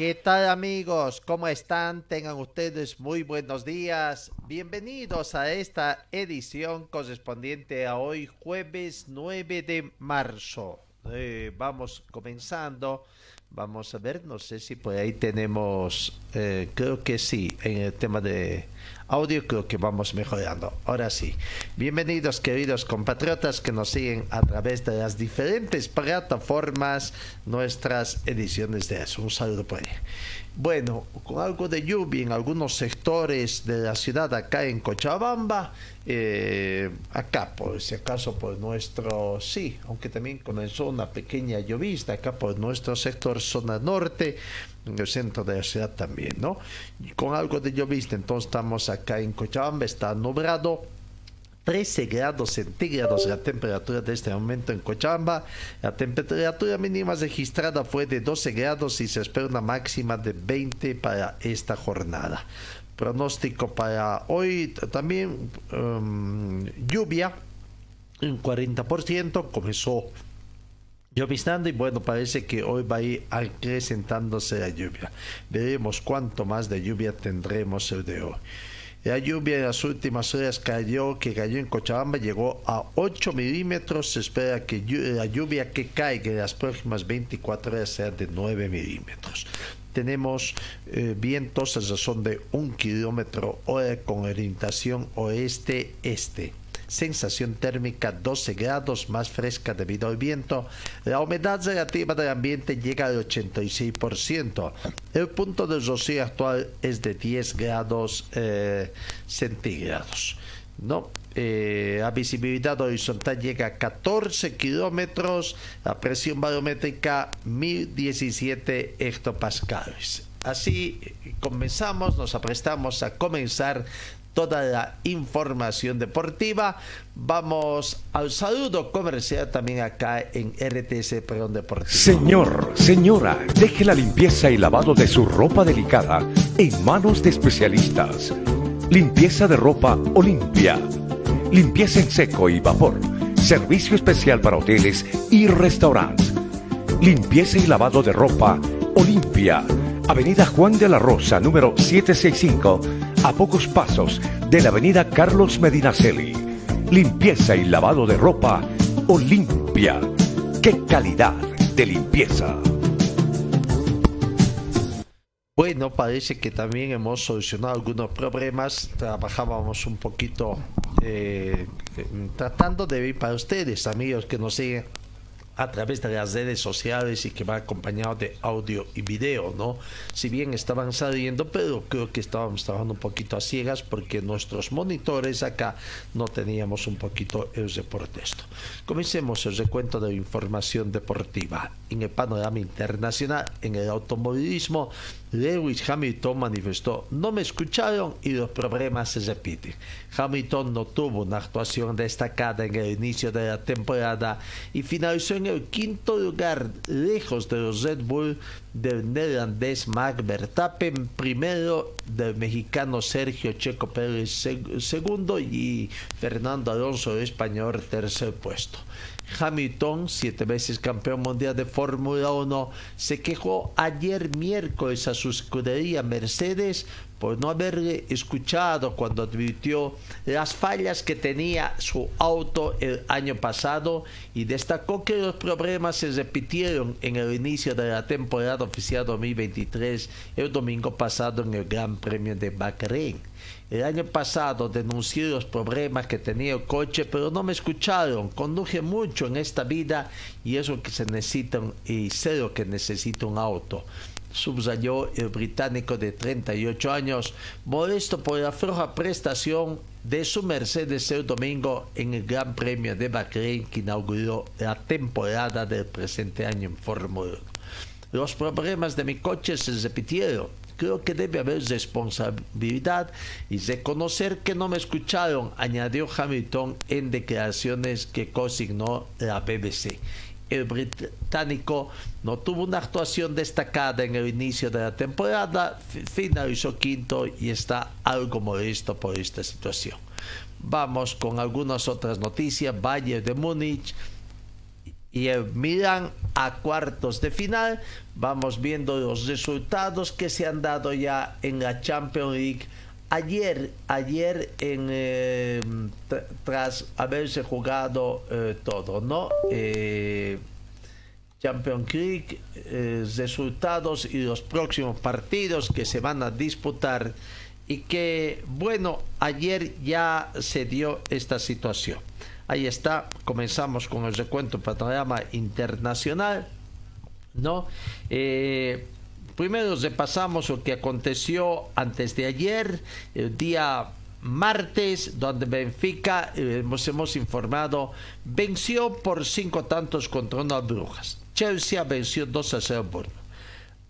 ¿Qué tal amigos? ¿Cómo están? Tengan ustedes muy buenos días. Bienvenidos a esta edición correspondiente a hoy jueves 9 de marzo. Eh, vamos comenzando. Vamos a ver, no sé si por ahí tenemos, eh, creo que sí, en el tema de audio creo que vamos mejorando. Ahora sí, bienvenidos queridos compatriotas que nos siguen a través de las diferentes plataformas, nuestras ediciones de eso. Un saludo por ahí. Bueno, con algo de lluvia en algunos sectores de la ciudad acá en Cochabamba, eh, acá por si acaso por nuestro, sí, aunque también comenzó una pequeña llovizna acá por nuestro sector zona norte, en el centro de la ciudad también, ¿no? Con algo de llovizna, entonces estamos acá en Cochabamba, está nublado, 13 grados centígrados la temperatura de este momento en Cochabamba. La temperatura mínima registrada fue de 12 grados y se espera una máxima de 20 para esta jornada. Pronóstico para hoy también um, lluvia en 40%, comenzó y bueno, parece que hoy va a ir acrecentándose la lluvia. Veremos cuánto más de lluvia tendremos el de hoy. La lluvia en las últimas horas cayó, que cayó en Cochabamba, llegó a 8 milímetros. Se espera que la lluvia que caiga en las próximas 24 horas sea de 9 milímetros. Tenemos eh, vientos a razón de 1 kilómetro hora con orientación oeste-este sensación térmica 12 grados más fresca debido al viento. La humedad relativa del ambiente llega al 86%. El punto de rocío actual es de 10 grados eh, centígrados. ¿no? Eh, la visibilidad horizontal llega a 14 kilómetros, la presión barométrica 1017 hectopascales. Así comenzamos, nos aprestamos a comenzar toda la información deportiva. Vamos al saludo comercial también acá en RTC Perdón Deportivo. Señor, señora, deje la limpieza y lavado de su ropa delicada en manos de especialistas. Limpieza de ropa Olimpia. Limpieza en seco y vapor. Servicio especial para hoteles y restaurantes. Limpieza y lavado de ropa Olimpia. Avenida Juan de la Rosa, número 765 a pocos pasos de la avenida Carlos Medinaceli. Limpieza y lavado de ropa Olimpia. ¡Qué calidad de limpieza! Bueno, parece que también hemos solucionado algunos problemas. Trabajábamos un poquito eh, tratando de ir para ustedes, amigos que nos siguen a través de las redes sociales y que va acompañado de audio y video, ¿no? Si bien estaban saliendo, pero creo que estábamos trabajando un poquito a ciegas porque nuestros monitores acá no teníamos un poquito el reporte esto. Comencemos el recuento de información deportiva. En el panorama internacional, en el automovilismo, Lewis Hamilton manifestó, no me escucharon y los problemas se repiten. Hamilton no tuvo una actuación destacada en el inicio de la temporada y finalizó en el quinto lugar, lejos de los Red Bull del neerlandés Mark Verstappen, primero del mexicano Sergio Checo Pérez segundo y Fernando Alonso español tercer puesto. Hamilton, siete veces campeón mundial de Fórmula 1, se quejó ayer miércoles a su escudería Mercedes por no haberle escuchado cuando advirtió las fallas que tenía su auto el año pasado y destacó que los problemas se repitieron en el inicio de la temporada oficial 2023 el domingo pasado en el Gran Premio de Bahrein. El año pasado denuncié los problemas que tenía el coche, pero no me escucharon. Conduje mucho en esta vida y eso que se necesita y sé lo que necesita un auto. Subrayó el británico de 38 años, molesto por la floja prestación de su Mercedes el domingo en el Gran Premio de Bahrein que inauguró la temporada del presente año en Fórmula 1. Los problemas de mi coche se repitieron creo que debe haber responsabilidad y reconocer que no me escucharon, añadió Hamilton en declaraciones que consignó la BBC. El británico no tuvo una actuación destacada en el inicio de la temporada, finalizó quinto y está algo molesto por esta situación. Vamos con algunas otras noticias. Bayern de Múnich y el Milan a cuartos de final. Vamos viendo los resultados que se han dado ya en la Champions League. Ayer, ayer en, eh, tras haberse jugado eh, todo, ¿no? Eh, Champions League, resultados y los próximos partidos que se van a disputar y que, bueno, ayer ya se dio esta situación. Ahí está, comenzamos con el recuento panorama internacional, ¿no? Eh, primero repasamos lo que aconteció antes de ayer, el día martes, donde Benfica, eh, hemos, informado, venció por cinco tantos contra una Brujas. Chelsea venció 2 a 0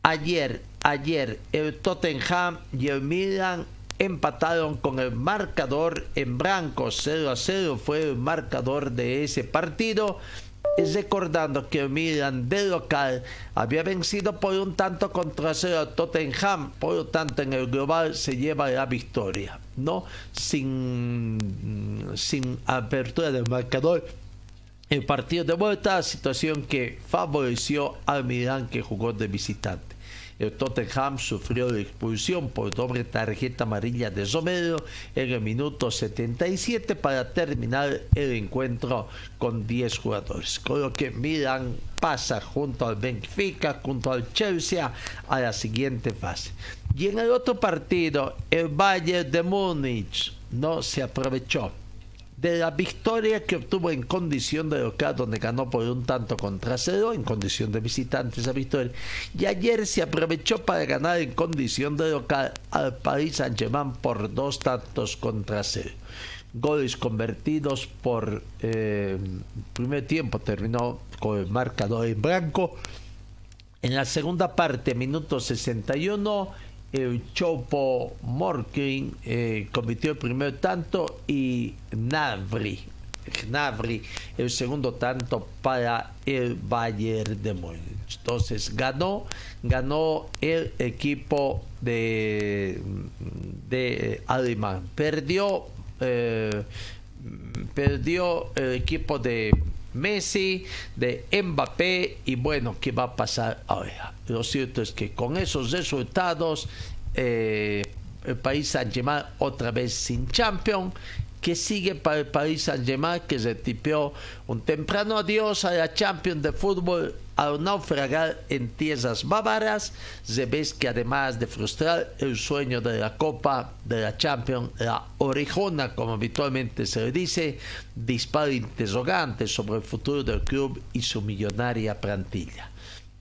Ayer, ayer, el Tottenham y el Milan empataron con el marcador en blanco 0 a 0 fue el marcador de ese partido recordando que el Milan de local había vencido por un tanto contra cero a Tottenham, por lo tanto en el global se lleva la victoria, ¿no? Sin, sin apertura del marcador. El partido de vuelta, situación que favoreció al Milan que jugó de visitante. El Tottenham sufrió la expulsión por doble tarjeta amarilla de Romero en el minuto 77 para terminar el encuentro con 10 jugadores. Con lo que Milan pasa junto al Benfica, junto al Chelsea a la siguiente fase. Y en el otro partido, el Bayern de Múnich no se aprovechó de la victoria que obtuvo en condición de local, donde ganó por un tanto contra cero, en condición de visitante esa victoria. Y ayer se aprovechó para ganar en condición de local al Paris Saint-Germain por dos tantos contra cero. Goles convertidos por eh, primer tiempo, terminó con el marcador en blanco. En la segunda parte, minuto 61, el Chopo Morkin eh, el primer tanto y Navri, Navri el segundo tanto para el Bayern de Múnich. Entonces ganó, ganó el equipo de, de alemán. Perdió, eh, perdió el equipo de Messi, de Mbappé y bueno, ¿qué va a pasar ahora? Lo cierto es que con esos resultados eh, el país Saint-Germain otra vez sin champion que sigue para el Paris Saint-Germain que se tipió un temprano adiós a la Champions de fútbol al naufragar en tierras bávaras, ve que además de frustrar el sueño de la Copa de la Champions, la orejona, como habitualmente se dice, dispara interrogantes sobre el futuro del club y su millonaria plantilla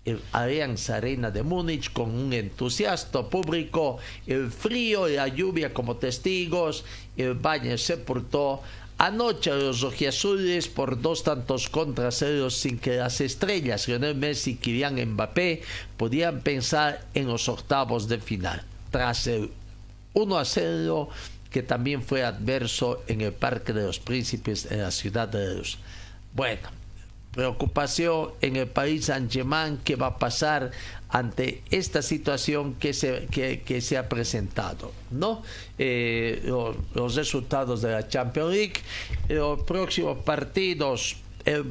el Allianz Arena de Múnich con un entusiasta público, el frío y la lluvia como testigos, el baño se portó Anoche los rojiazules por dos tantos contra cero sin que las estrellas Lionel Messi y Kylian Mbappé podían pensar en los octavos de final. Tras el 1 a 0 que también fue adverso en el Parque de los Príncipes en la ciudad de Luz. Bueno, preocupación en el país Saint-Germain qué va a pasar ante esta situación que se, que, se ha presentado. ¿no? Eh, los, resultados de la Champions League, los próximos partidos,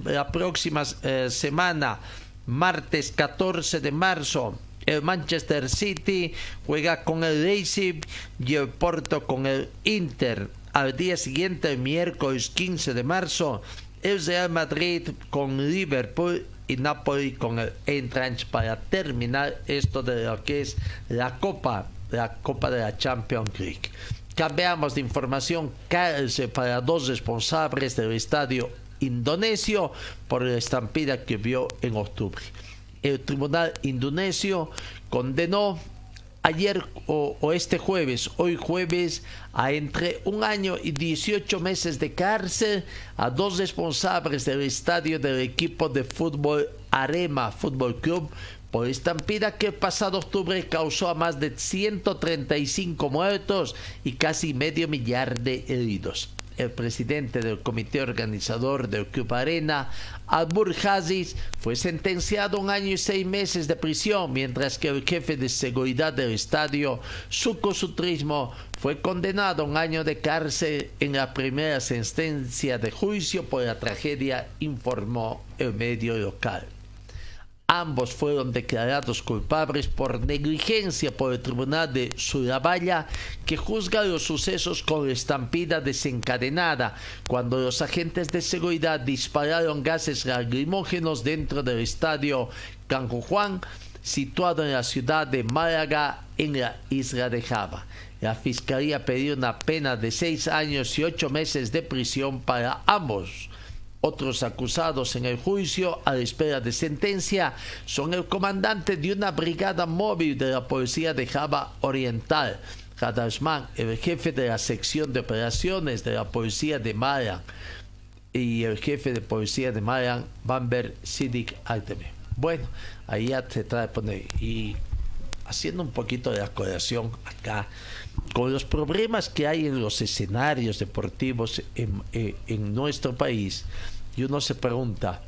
la próxima eh, semana, martes 14 de marzo, El Manchester City juega con el Leipzig y el Porto con el Inter. Al día siguiente, el miércoles 15 de marzo, el Real Madrid con Liverpool y Napoli con el Eintracht para terminar esto de lo que es la Copa, la Copa de la Champions League. Cambiamos de información, cárcel para dos responsables del estadio indonesio por la estampida que vio en octubre. El tribunal indonesio condenó ayer o, este jueves, hoy jueves, a entre un año y 18 meses de cárcel a dos responsables del estadio del equipo de fútbol Arema Fútbol Club por estampida que pasado octubre causó a más de 135 muertos y casi medio millar de heridos el presidente del comité organizador del Club Arena, Albur Hazis, fue sentenciado a un año y seis meses de prisión, mientras que el jefe de seguridad del estadio, Suco Sutrismo, fue condenado a un año de cárcel en la primera sentencia de juicio por la tragedia, informó el medio local. Ambos fueron declarados culpables por negligencia por el Tribunal de Surabaya, que juzga los sucesos con estampida desencadenada, cuando los agentes de seguridad dispararon gases lacrimógenos dentro del estadio Canjo Juan, situado en la ciudad de Málaga, en la isla de Java. La fiscalía pidió una pena de seis años y ocho meses de prisión para ambos. Otros acusados en el juicio a la espera de sentencia son el comandante de una brigada móvil de la policía de Java Oriental, Radashman, el jefe de la sección de operaciones de la policía de Mayan y el jefe de policía de Mayan, Bamber Sidik Alteme. Bueno, ahí ya se trae poner. Y haciendo un poquito de aclaración acá, con los problemas que hay en los escenarios deportivos en, eh, nuestro país, y uno se pregunta,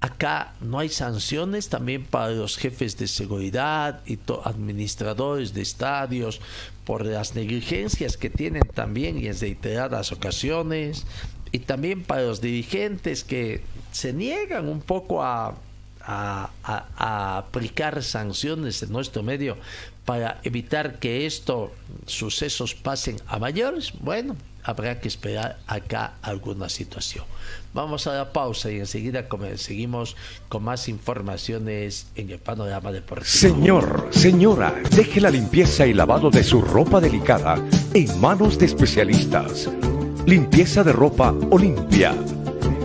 acá no hay sanciones también para los jefes de seguridad y administradores de estadios por las negligencias que tienen también y en reiteradas ocasiones, y también para los dirigentes que se niegan un poco a a, aplicar sanciones en nuestro medio para evitar que estos sucesos pasen a mayores, bueno, habrá que esperar acá alguna situación. Vamos a la pausa y enseguida seguimos con más informaciones en el panorama deportivo. Señor, señora, deje la limpieza y lavado de su ropa delicada en manos de especialistas. Limpieza de ropa Olimpia.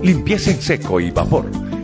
Limpieza en seco y vapor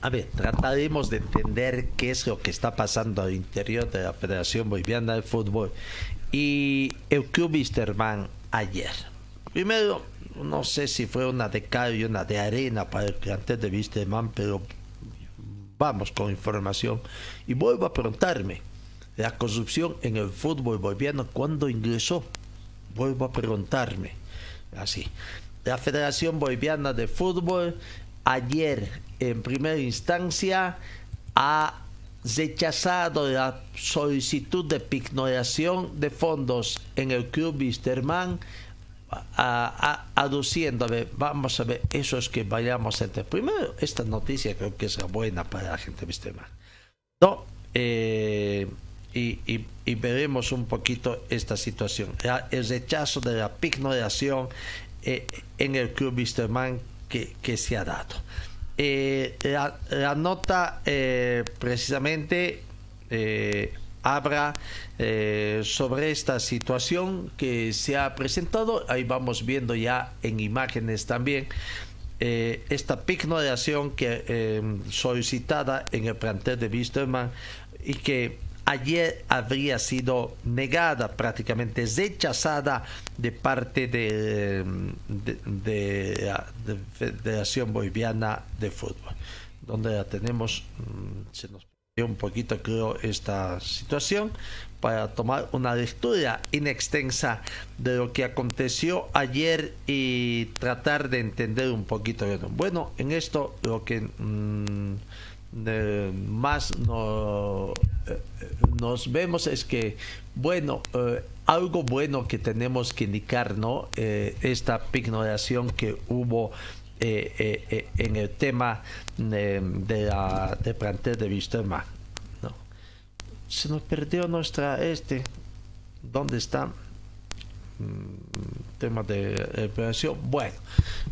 A ver, trataremos de entender qué es lo que está pasando al interior de la Federación Boliviana de Fútbol y el Club Wisterman ayer. Primero, no sé si fue una de cal y una de arena para el plantel de Wisterman, pero vamos con información. Y vuelvo a preguntarme, la corrupción en el fútbol boliviano, ¿cuándo ingresó? Vuelvo a preguntarme. Así. La Federación Boliviana de Fútbol ayer en primera instancia ha rechazado la solicitud de pignoración de fondos en el club Wisterman aduciendo, a vamos a ver, eso es que vayamos a entender. Primero, esta noticia creo que es buena para la gente Wisterman. No, eh, y, veremos un poquito esta situación. El rechazo de la pignoración eh, en el club Wisterman que, se ha dado. Eh, la, nota eh, precisamente eh, habla sobre esta situación que se ha presentado. Ahí vamos viendo ya en imágenes también esta pignoración que solicitada en el plantel de Wisterman y que ayer habría sido negada, prácticamente rechazada de parte de, la Federación Boliviana de Fútbol, donde la tenemos, mm, se nos un poquito creo esta situación para tomar una lectura inextensa de lo que aconteció ayer y tratar de entender un poquito. Bueno, en esto lo que más no, eh, nos vemos es que, bueno, eh, algo bueno que tenemos que indicar, ¿no? Eh, esta pignoración que hubo en el tema de, la de plantel de Wisterman. ¿no? Se nos perdió nuestra, este, ¿dónde está? Mm, tema de operación. Bueno,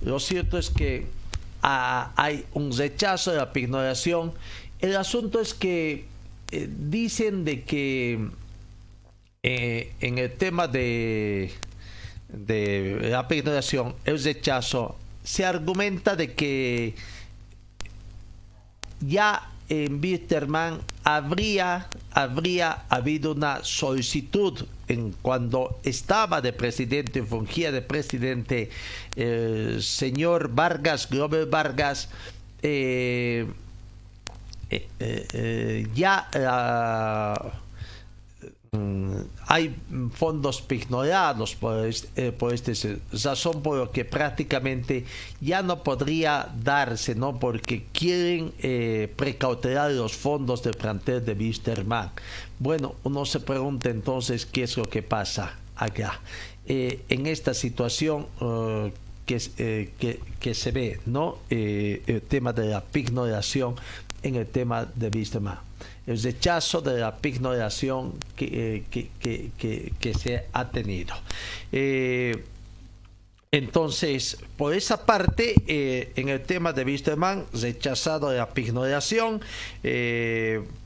lo cierto es que hay un rechazo de la pignoración. El asunto es que eh, dicen de que eh, en el tema de, de la pignoración, el rechazo, se argumenta de que ya en Bitterman habría, habría habido una solicitud en cuando estaba de presidente, fungía de presidente el señor Vargas, Glover Vargas, eh, eh, eh, ya hay fondos pignorados por este, por este razón por lo que prácticamente ya no podría darse, ¿no? Porque quieren eh, precautelar los fondos de plantel de Wisterman. Bueno, uno se pregunta entonces qué es lo que pasa acá. Eh, en esta situación que, eh, que, que, se ve, ¿no? Eh, el tema de la pignoración en el tema de Wisterman el rechazo de la pignoración que, eh, que, se ha tenido. Eh, entonces, por esa parte, eh, en el tema de Wisterman, rechazado la pignoración,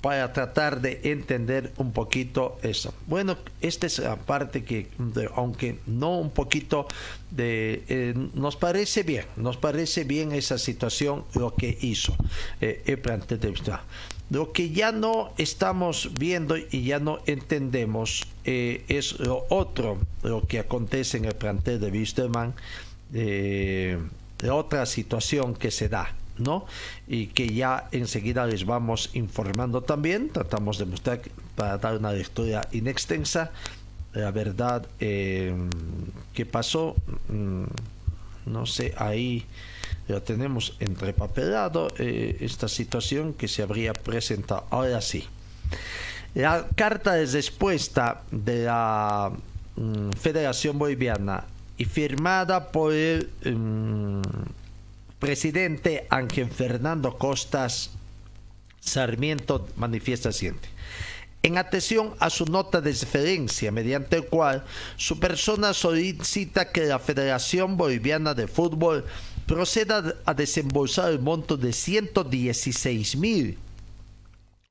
para tratar de entender un poquito eso. Bueno, esta es la parte que, aunque no un poquito de, nos parece bien, nos parece bien esa situación, lo que hizo el plantel de Wisterman. Lo que ya no estamos viendo y ya no entendemos eh, es lo otro, lo que acontece en el plantel de Wisterman, eh, otra situación que se da, ¿no? Y que ya enseguida les vamos informando también, tratamos de mostrar para dar una lectura inextensa, la verdad eh, que pasó, mm, no sé, ahí ya tenemos entrepapelado eh, esta situación que se habría presentado. Ahora sí. La carta de respuesta de la mm, Federación Boliviana y firmada por el mm, presidente Ángel Fernando Costas Sarmiento manifiesta siguiente. En atención a su nota de referencia, mediante el cual su persona solicita que la Federación Boliviana de Fútbol proceda a desembolsar el monto de 116 mil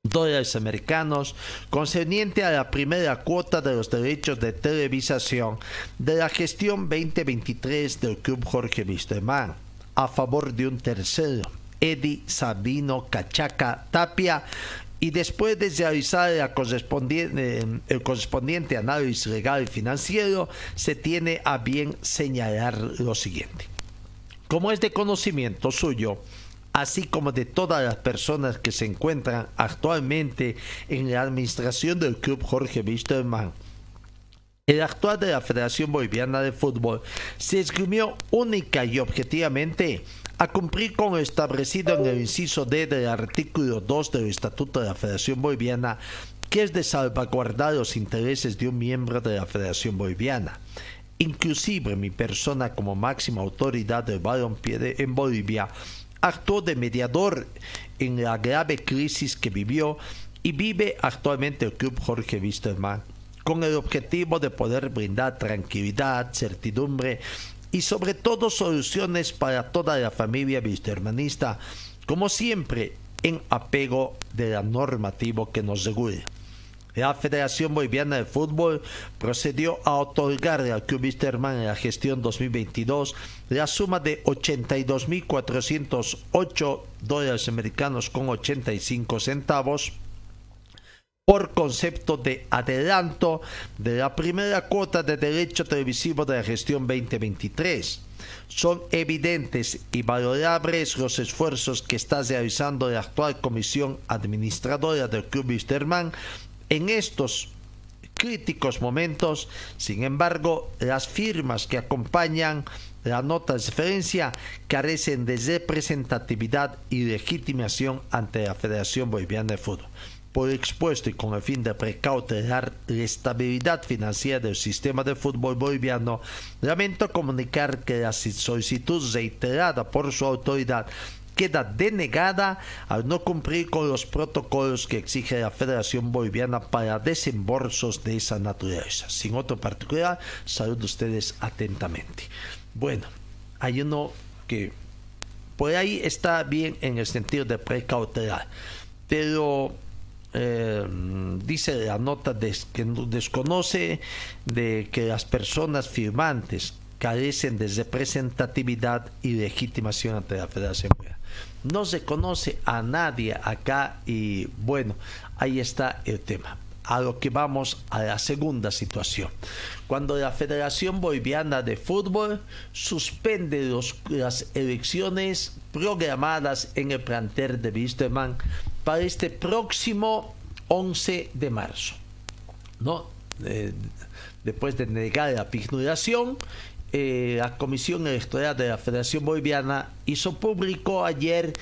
dólares americanos concerniente a la primera cuota de los derechos de televisación de la gestión 2023 del Club Jorge Wisterman a favor de un tercero, Eddie Sabino Cachaca Tapia, y después de realizar la correspondiente, el correspondiente análisis legal y financiero, se tiene a bien señalar lo siguiente. Como es de conocimiento suyo, así como de todas las personas que se encuentran actualmente en la administración del Club Jorge Wisterman, el actual de la Federación Boliviana de Fútbol se esgrimió única y objetivamente a cumplir con lo establecido en el inciso D del artículo 2 del Estatuto de la Federación Boliviana, que es de salvaguardar los intereses de un miembro de la Federación Boliviana. Inclusive mi persona como máxima autoridad del balompié en Bolivia actuó de mediador en la grave crisis que vivió y vive actualmente el club Jorge Wisterman con el objetivo de poder brindar tranquilidad, certidumbre y sobre todo soluciones para toda la familia wistermanista, como siempre en apego de la normativo que nos regula. La Federación Boliviana de Fútbol procedió a otorgarle al Club Wisterman en la gestión 2022 la suma de 82.408 dólares americanos con 85 centavos por concepto de adelanto de la primera cuota de derecho televisivo de la gestión 2023. Son evidentes y valorables los esfuerzos que está realizando la actual comisión administradora del Club Wisterman en estos críticos momentos. Sin embargo, las firmas que acompañan la nota de referencia carecen de representatividad y legitimación ante la Federación Boliviana de Fútbol por expuesto y con el fin de precautelar la estabilidad financiera del sistema de fútbol boliviano, lamento comunicar que la solicitud reiterada por su autoridad queda denegada al no cumplir con los protocolos que exige la Federación Boliviana para desembolsos de esa naturaleza. Sin otro particular, saludo ustedes atentamente. Bueno, hay uno que por ahí está bien en el sentido de precautelar, pero eh, dice la nota que desconoce de que las personas firmantes carecen de representatividad y legitimación ante la Federación. No se conoce a nadie acá y bueno, ahí está el tema. A lo que vamos a la segunda situación. Cuando la Federación Boliviana de Fútbol suspende las elecciones programadas en el plantel de Wisterman para este próximo 11 de marzo. ¿no? Eh, después de negar la pignoración, eh, la Comisión Electoral de la Federación Boliviana hizo público ayer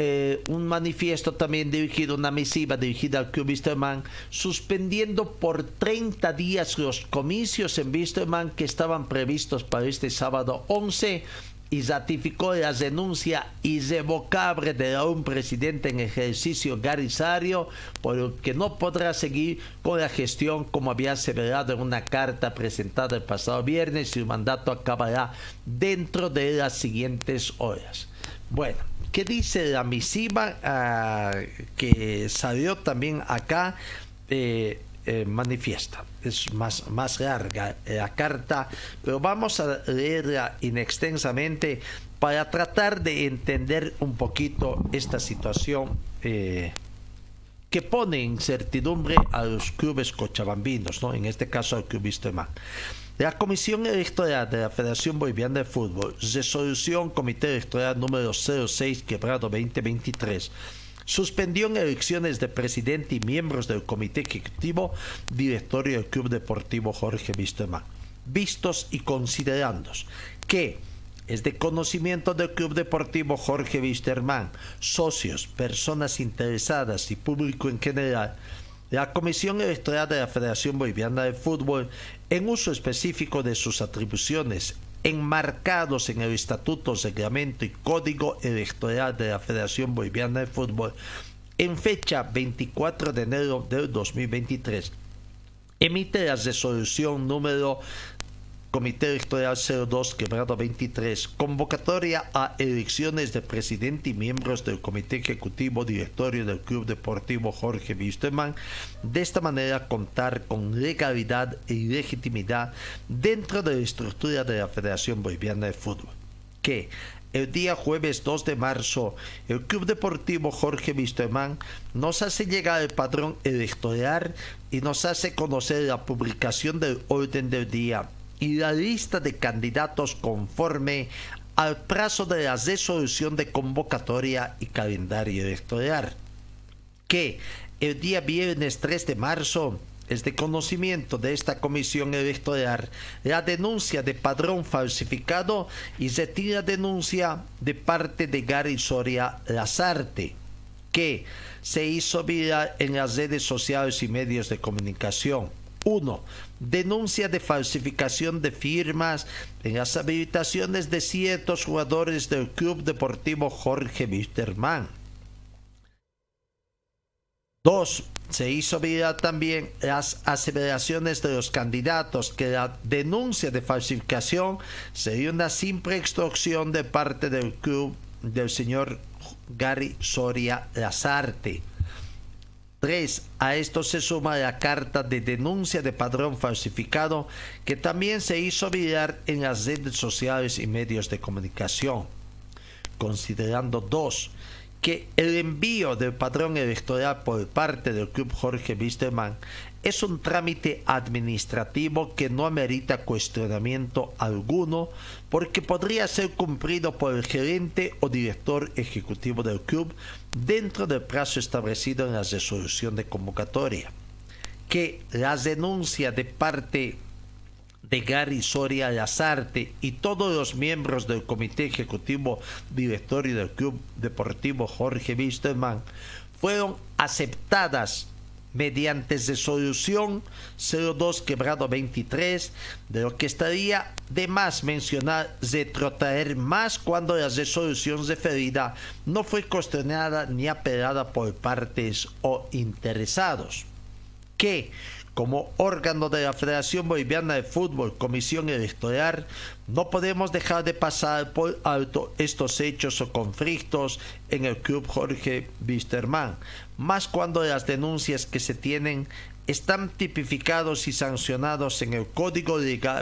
eh, un manifiesto también dirigido, una misiva dirigida al Club Wisterman, suspendiendo por 30 días los comicios en Wisterman que estaban previstos para este sábado 11 y ratificó la denuncia irrevocable de un presidente en ejercicio Garisario, por lo que no podrá seguir con la gestión como había aseverado en una carta presentada el pasado viernes y su mandato acabará dentro de las siguientes horas. Bueno, ¿qué dice la misiva ah, que salió también acá? Eh, eh, manifiesta. Es más, más larga la carta, pero vamos a leerla inextensamente para tratar de entender un poquito esta situación eh, que pone incertidumbre a los clubes cochabambinos, ¿no? en este caso al club Vistemán. La Comisión Electoral de la Federación Boliviana de Fútbol, resolución Comité Electoral número 06, quebrado 2023, suspendió en elecciones de presidente y miembros del comité ejecutivo directorio del Club Deportivo Jorge Wisterman. Vistos y considerando que es de conocimiento del Club Deportivo Jorge Wisterman, socios, personas interesadas y público en general, la Comisión Electoral de la Federación Boliviana de Fútbol, en uso específico de sus atribuciones enmarcados en el Estatuto, Reglamento y Código Electoral de la Federación Boliviana de Fútbol, en fecha 24 de enero del 2023, emite la resolución número Comité Electoral 02, quebrado 23, convocatoria a elecciones de presidente y miembros del Comité Ejecutivo Directorio del Club Deportivo Jorge Wisterman. De esta manera, contar con legalidad y legitimidad dentro de la estructura de la Federación Boliviana de Fútbol. Que el día jueves 2 de marzo, el Club Deportivo Jorge Wisterman nos hace llegar el padrón electoral y nos hace conocer la publicación del orden del día y la lista de candidatos conforme al plazo de la resolución de convocatoria y calendario electoral. Que el día viernes 3 de marzo es de conocimiento de esta comisión electoral la denuncia de padrón falsificado y se tira denuncia de parte de Gary Soria Lazarte, que se hizo viral en las redes sociales y medios de comunicación 1. Denuncia de falsificación de firmas en las habilitaciones de ciertos jugadores del Club Deportivo Jorge Wisterman. 2. Se hizo viral también las aseveraciones de los candidatos que la denuncia de falsificación sería una simple extorsión de parte del club del señor Gary Soria Lazarte. 3. A esto se suma la carta de denuncia de padrón falsificado que también se hizo viral en las redes sociales y medios de comunicación. Considerando 2. que el envío del padrón electoral por parte del Club Jorge Wisterman es un trámite administrativo que no amerita cuestionamiento alguno porque podría ser cumplido por el gerente o director ejecutivo del club dentro del plazo establecido en la resolución de convocatoria. Que las denuncias de parte de Gary Soria Lazarte y todos los miembros del Comité Ejecutivo Directorio del Club Deportivo Jorge Wisterman fueron aceptadas mediante resolución 02 quebrado 23, de lo que estaría de más mencionar retrotraer más cuando la resolución referida no fue cuestionada ni apelada por partes o interesados. Que como órgano de la Federación Boliviana de Fútbol, Comisión Electoral, no podemos dejar de pasar por alto estos hechos o conflictos en el Club Jorge Wisterman, más cuando las denuncias que se tienen están tipificados y sancionados en el Código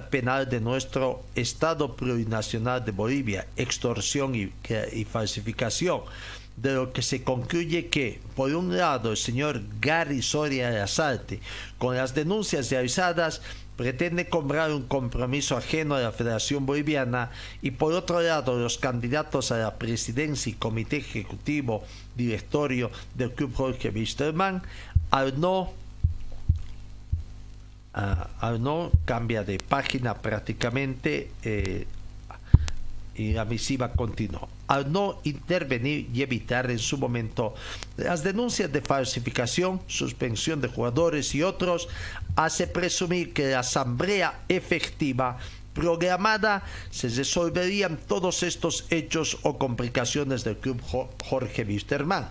Penal de nuestro Estado Plurinacional de Bolivia, extorsión y falsificación de lo que se concluye que, por un lado, el señor Gary Soria de Asalte, con las denuncias realizadas, pretende comprar un compromiso ajeno a la Federación Boliviana y por otro lado los candidatos a la presidencia y comité ejecutivo directorio del Club Jorge Wisterman al no cambia de página prácticamente eh, y la misiva continuó. Al no intervenir y evitar en su momento las denuncias de falsificación, suspensión de jugadores y otros, hace presumir que la asamblea efectiva programada se resolverían todos estos hechos o complicaciones del club Jorge Wisterman.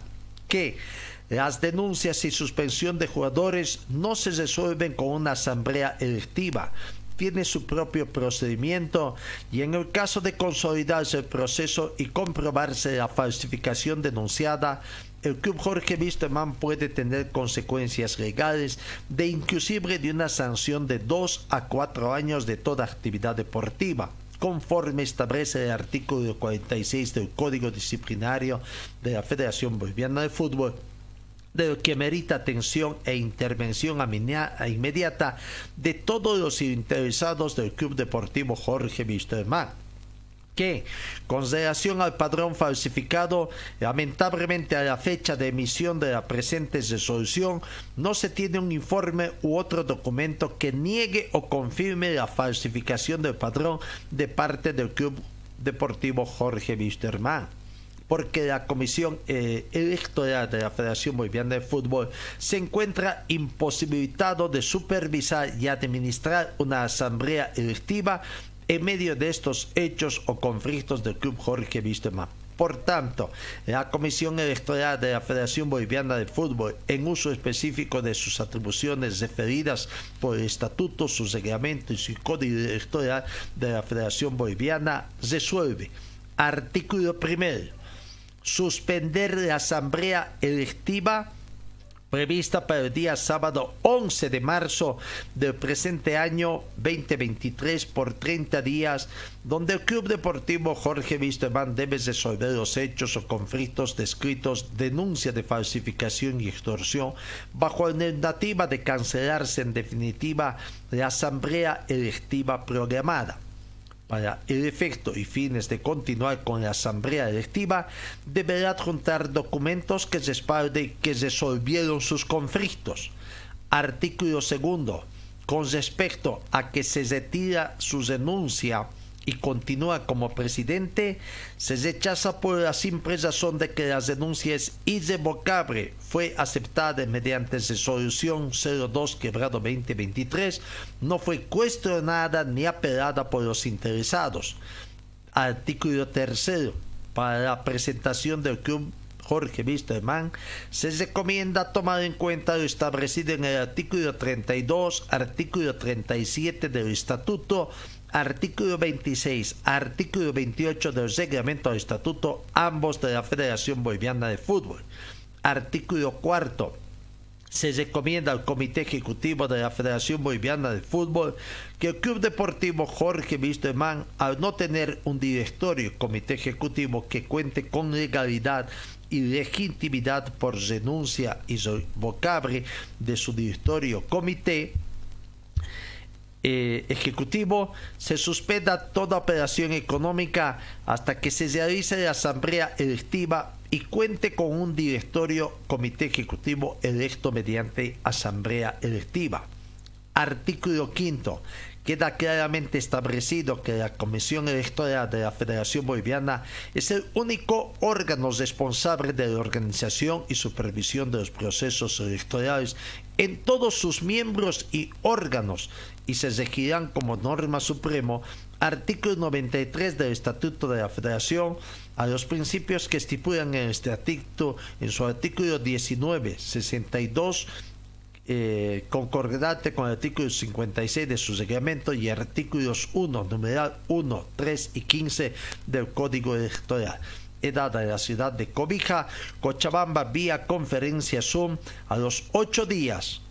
Que las denuncias y suspensión de jugadores no se resuelven con una asamblea electiva, tiene su propio procedimiento y en el caso de consolidarse el proceso y comprobarse la falsificación denunciada, el Club Jorge Wisterman puede tener consecuencias legales de inclusive de una sanción de 2 a 4 años de toda actividad deportiva conforme establece el artículo 46 del Código Disciplinario de la Federación Boliviana de Fútbol de que merita atención e intervención inmediata de todos los interesados del Club Deportivo Jorge Wisterman que, con relación al padrón falsificado, lamentablemente a la fecha de emisión de la presente resolución, no se tiene un informe u otro documento que niegue o confirme la falsificación del padrón de parte del Club Deportivo Jorge Wisterman porque la Comisión eh, Electoral de la Federación Boliviana de Fútbol se encuentra imposibilitado de supervisar y administrar una asamblea electiva en medio de estos hechos o conflictos del Club Jorge Wisterman. Por tanto, la Comisión Electoral de la Federación Boliviana de Fútbol, en uso específico de sus atribuciones referidas por el Estatuto, sus reglamentos y Código Electoral de la Federación Boliviana, resuelve. Artículo primero suspender la asamblea electiva prevista para el día sábado 11 de marzo del presente año 2023 por 30 días, donde el Club Deportivo Jorge Wisterman debe resolver los hechos o conflictos descritos, denuncia de falsificación y extorsión, bajo la alternativa de cancelarse en definitiva la asamblea electiva programada para el efecto y fines de continuar con la asamblea electiva, deberá adjuntar documentos que respalden que resolvieron sus conflictos. Artículo segundo. Con respecto a que se retira su denuncia y continúa como presidente, se rechaza por la simple razón de que la denuncia es irrevocable. Fue aceptada mediante resolución 02 quebrado 2023, no fue cuestionada ni apelada por los interesados. Artículo tercero. Para la presentación del club Jorge Wisterman, se recomienda tomar en cuenta lo establecido en el artículo 32, artículo 37 del Estatuto artículo 26, artículo 28 del reglamento del estatuto, ambos de la Federación Boliviana de Fútbol. Artículo 4. se recomienda al Comité Ejecutivo de la Federación Boliviana de Fútbol que el Club Deportivo Jorge Wisterman, al no tener un directorio comité ejecutivo que cuente con legalidad y legitimidad por renuncia y vocable de su directorio comité, eh, ejecutivo se suspenda toda operación económica hasta que se realice la asamblea electiva y cuente con un directorio comité ejecutivo electo mediante asamblea electiva. Artículo quinto. Queda claramente establecido que la Comisión Electoral de la Federación Boliviana es el único órgano responsable de la organización y supervisión de los procesos electorales en todos sus miembros y órganos y se regirán como norma supremo artículo 93 del Estatuto de la Federación a los principios que estipulan en este artículo en su artículo 19, 62 eh, concordante con el artículo 56 de su reglamento y artículos 1, numeral 1, 3 y 15 del Código Electoral. Edad en la ciudad de Cobija, Cochabamba, vía conferencia Zoom a los 8 días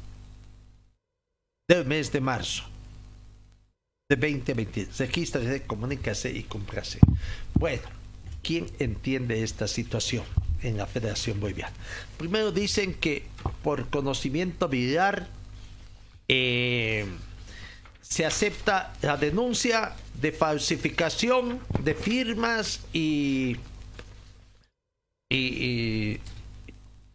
del mes de marzo de 2020. Regístrese, comunícase y cúmprase. Bueno, ¿quién entiende esta situación en la Federación Boliviana? Primero dicen que por conocimiento viral eh, se acepta la denuncia de falsificación de firmas y, y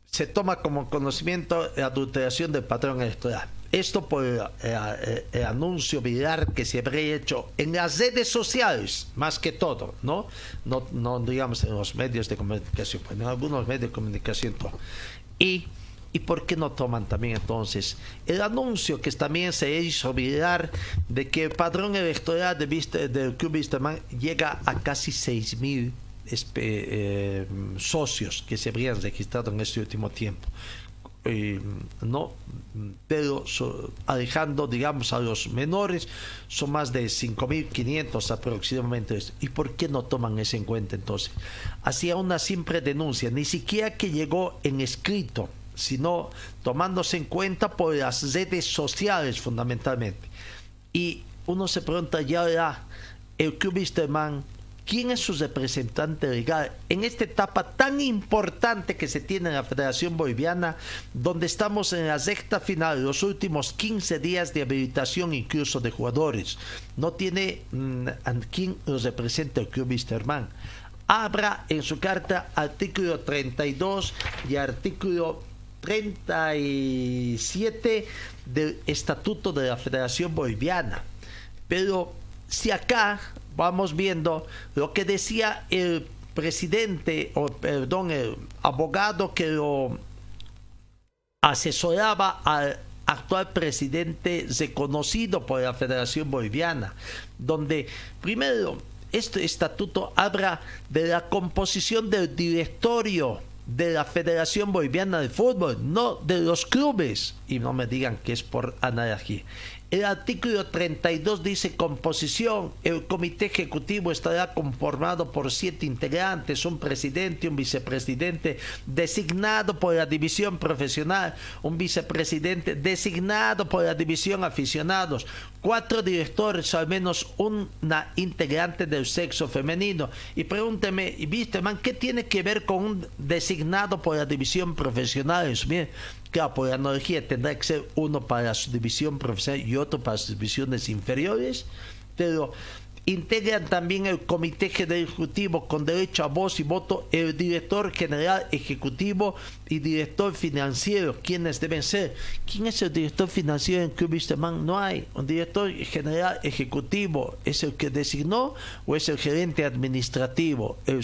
se toma como conocimiento la adulteración del patrón electoral. Esto por el, eh, eh, anuncio viral que se habría hecho en las redes sociales, más que todo, ¿no? No, digamos en los medios de comunicación, en algunos medios de comunicación. Y, ¿Y por qué no toman también entonces el anuncio que también se hizo viral de que el padrón electoral de del Club Wisterman llega a casi 6 mil eh, socios que se habrían registrado en este último tiempo? Eh, no pero alejando digamos a los menores son más de 5.500 aproximadamente. Y por qué no toman eso en cuenta entonces hacía una simple denuncia ni siquiera que llegó en escrito sino tomándose en cuenta por las redes sociales fundamentalmente. Y uno se pregunta ya el clubista man quién es su representante legal en esta etapa tan importante que se tiene en la Federación Boliviana, donde estamos en la recta final, los últimos 15 días de habilitación incluso de jugadores. No tiene mm, a quién los representa el club Misterman. Abra en su carta artículo 32 y artículo 37 del Estatuto de la Federación Boliviana. Pero si acá vamos viendo lo que decía el presidente, o perdón, el abogado que lo asesoraba al actual presidente reconocido por la Federación Boliviana, donde primero este estatuto habla de la composición del directorio de la Federación Boliviana de Fútbol, no de los clubes. Y no me digan que es por analogía. El artículo 32 dice composición. El comité ejecutivo estará conformado por siete integrantes, un presidente, un vicepresidente designado por la división profesional, un vicepresidente designado por la división aficionados, cuatro directores, al menos una integrante del sexo femenino. Y pregúnteme, ¿viste, man, qué tiene que ver con un designado por la división profesional? Bien, Claro, por analogía tendrá que ser uno para su división profesional y otro para sus divisiones inferiores, pero integran también el comité ejecutivo con derecho a voz y voto el director general ejecutivo y director financiero. Quienes deben ser quién es el director financiero en Club no hay. Un director general ejecutivo es el que designó o es el gerente administrativo. El,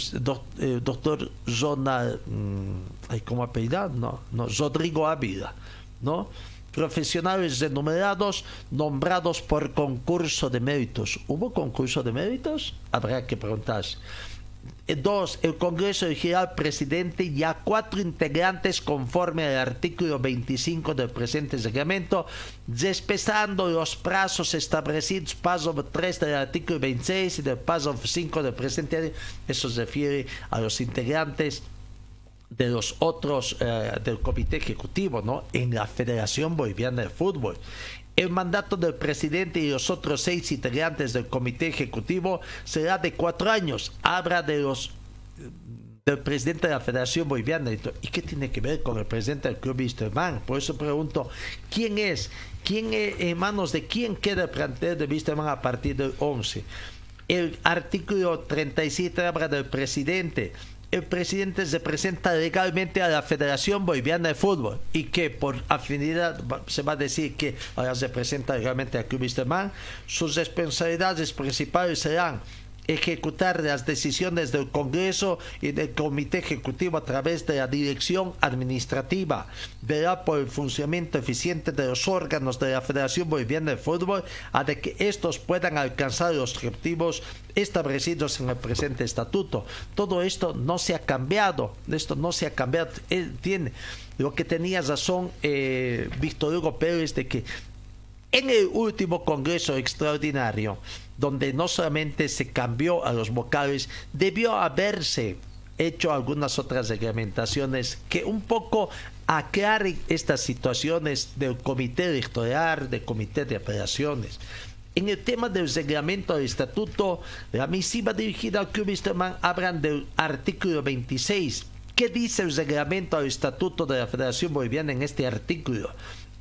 doctor Ronald mm, ¿cómo apellidar? no, no Rodrigo Ávila ¿no? Profesionales enumerados nombrados por concurso de méritos. ¿Hubo concurso de méritos? Habrá que preguntarse. Eh, dos, el Congreso elegirá al presidente y a cuatro integrantes conforme al artículo 25 del presente reglamento, despesando los plazos establecidos, paso 3 del artículo 26 y del paso 5 del presente. Eso se refiere a los integrantes de los otros eh, del comité ejecutivo, ¿no? En la Federación Boliviana de Fútbol. El mandato del presidente y los otros seis integrantes del comité ejecutivo será de cuatro años. Habla de los del presidente de la Federación Boliviana. ¿Y qué tiene que ver con el presidente del Club Wisterman? Por eso pregunto, ¿quién es? ¿Quién es, en manos de quién queda el plantel de Wisterman a partir del 11? El artículo 37 habla del presidente el presidente se presenta legalmente a la Federación Boliviana de Fútbol y que por afinidad se va a decir que ahora se presenta legalmente al Club sus responsabilidades principales serán ejecutar las decisiones del Congreso y del Comité Ejecutivo a través de la Dirección Administrativa, verá por el funcionamiento eficiente de los órganos de la Federación Boliviana de Fútbol a de que estos puedan alcanzar los objetivos establecidos en el presente estatuto. Todo esto no se ha cambiado, esto no se ha cambiado. Él tiene lo que tenía razón eh, Víctor Hugo Pérez de que en el último Congreso Extraordinario, donde no solamente se cambió a los vocales, debió haberse hecho algunas otras reglamentaciones que un poco aclaren estas situaciones del comité electoral, del comité de operaciones. En el tema del reglamento del estatuto, la misiva dirigida al Club hablan del artículo 26. ¿Qué dice el reglamento del estatuto de la Federación Boliviana en este artículo?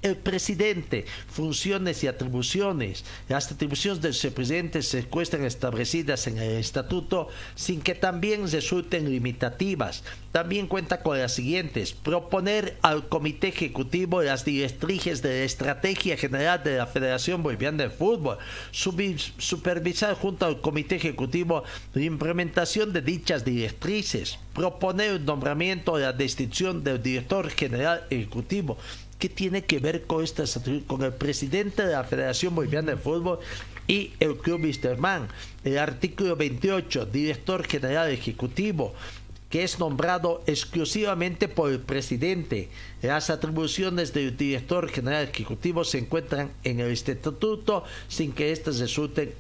El presidente, funciones y atribuciones. Las atribuciones del presidente se encuentran establecidas en el estatuto sin que también resulten limitativas. También cuenta con las siguientes. Proponer al Comité Ejecutivo las directrices de la Estrategia General de la Federación Boliviana de Fútbol. Supervisar junto al Comité Ejecutivo la implementación de dichas directrices. Proponer el nombramiento de la distinción del Director General Ejecutivo ¿Qué tiene que ver con esta con el presidente de la Federación Boliviana de Fútbol y el Club Wisterman? El artículo 28, director general ejecutivo, que es nombrado exclusivamente por el presidente. Las atribuciones del director general ejecutivo se encuentran en el estatuto sin que éstas resulten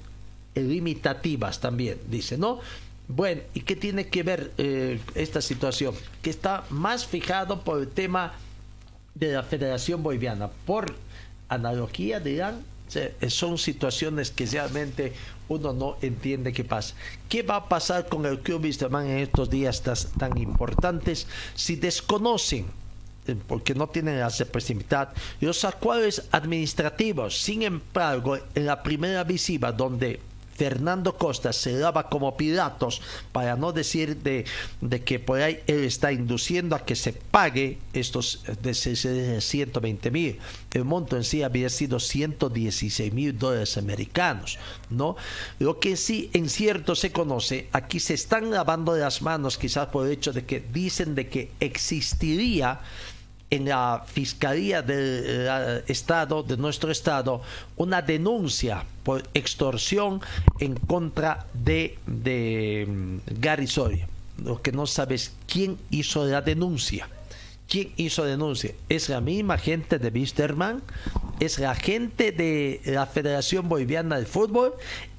limitativas también, dice, ¿no? Bueno, ¿y qué tiene que ver eh, esta situación? Que está más fijado por el tema de la Federación Boliviana. Por analogía, dirán, son situaciones que realmente uno no entiende qué pasa. ¿Qué va a pasar con el Club Wisterman en estos días tan, importantes si desconocen eh, porque no tienen la representatividad, los acuerdos administrativos. Sin embargo, en la primera visiva donde Fernando Costa se daba como piratos, para no decir de, que por ahí él está induciendo a que se pague estos de 120 mil. El monto en sí había sido 116 mil dólares americanos, ¿no? Lo que sí en cierto se conoce, aquí se están lavando las manos quizás por el hecho de que dicen de que existiría en la Fiscalía del eh, Estado, de nuestro Estado, una denuncia por extorsión en contra de, de mm, Gary Soria. Lo que no sabes quién hizo la denuncia. ¿Quién hizo denuncia? ¿Es la misma gente de Wisterman? ¿Es la gente de la Federación Boliviana de Fútbol?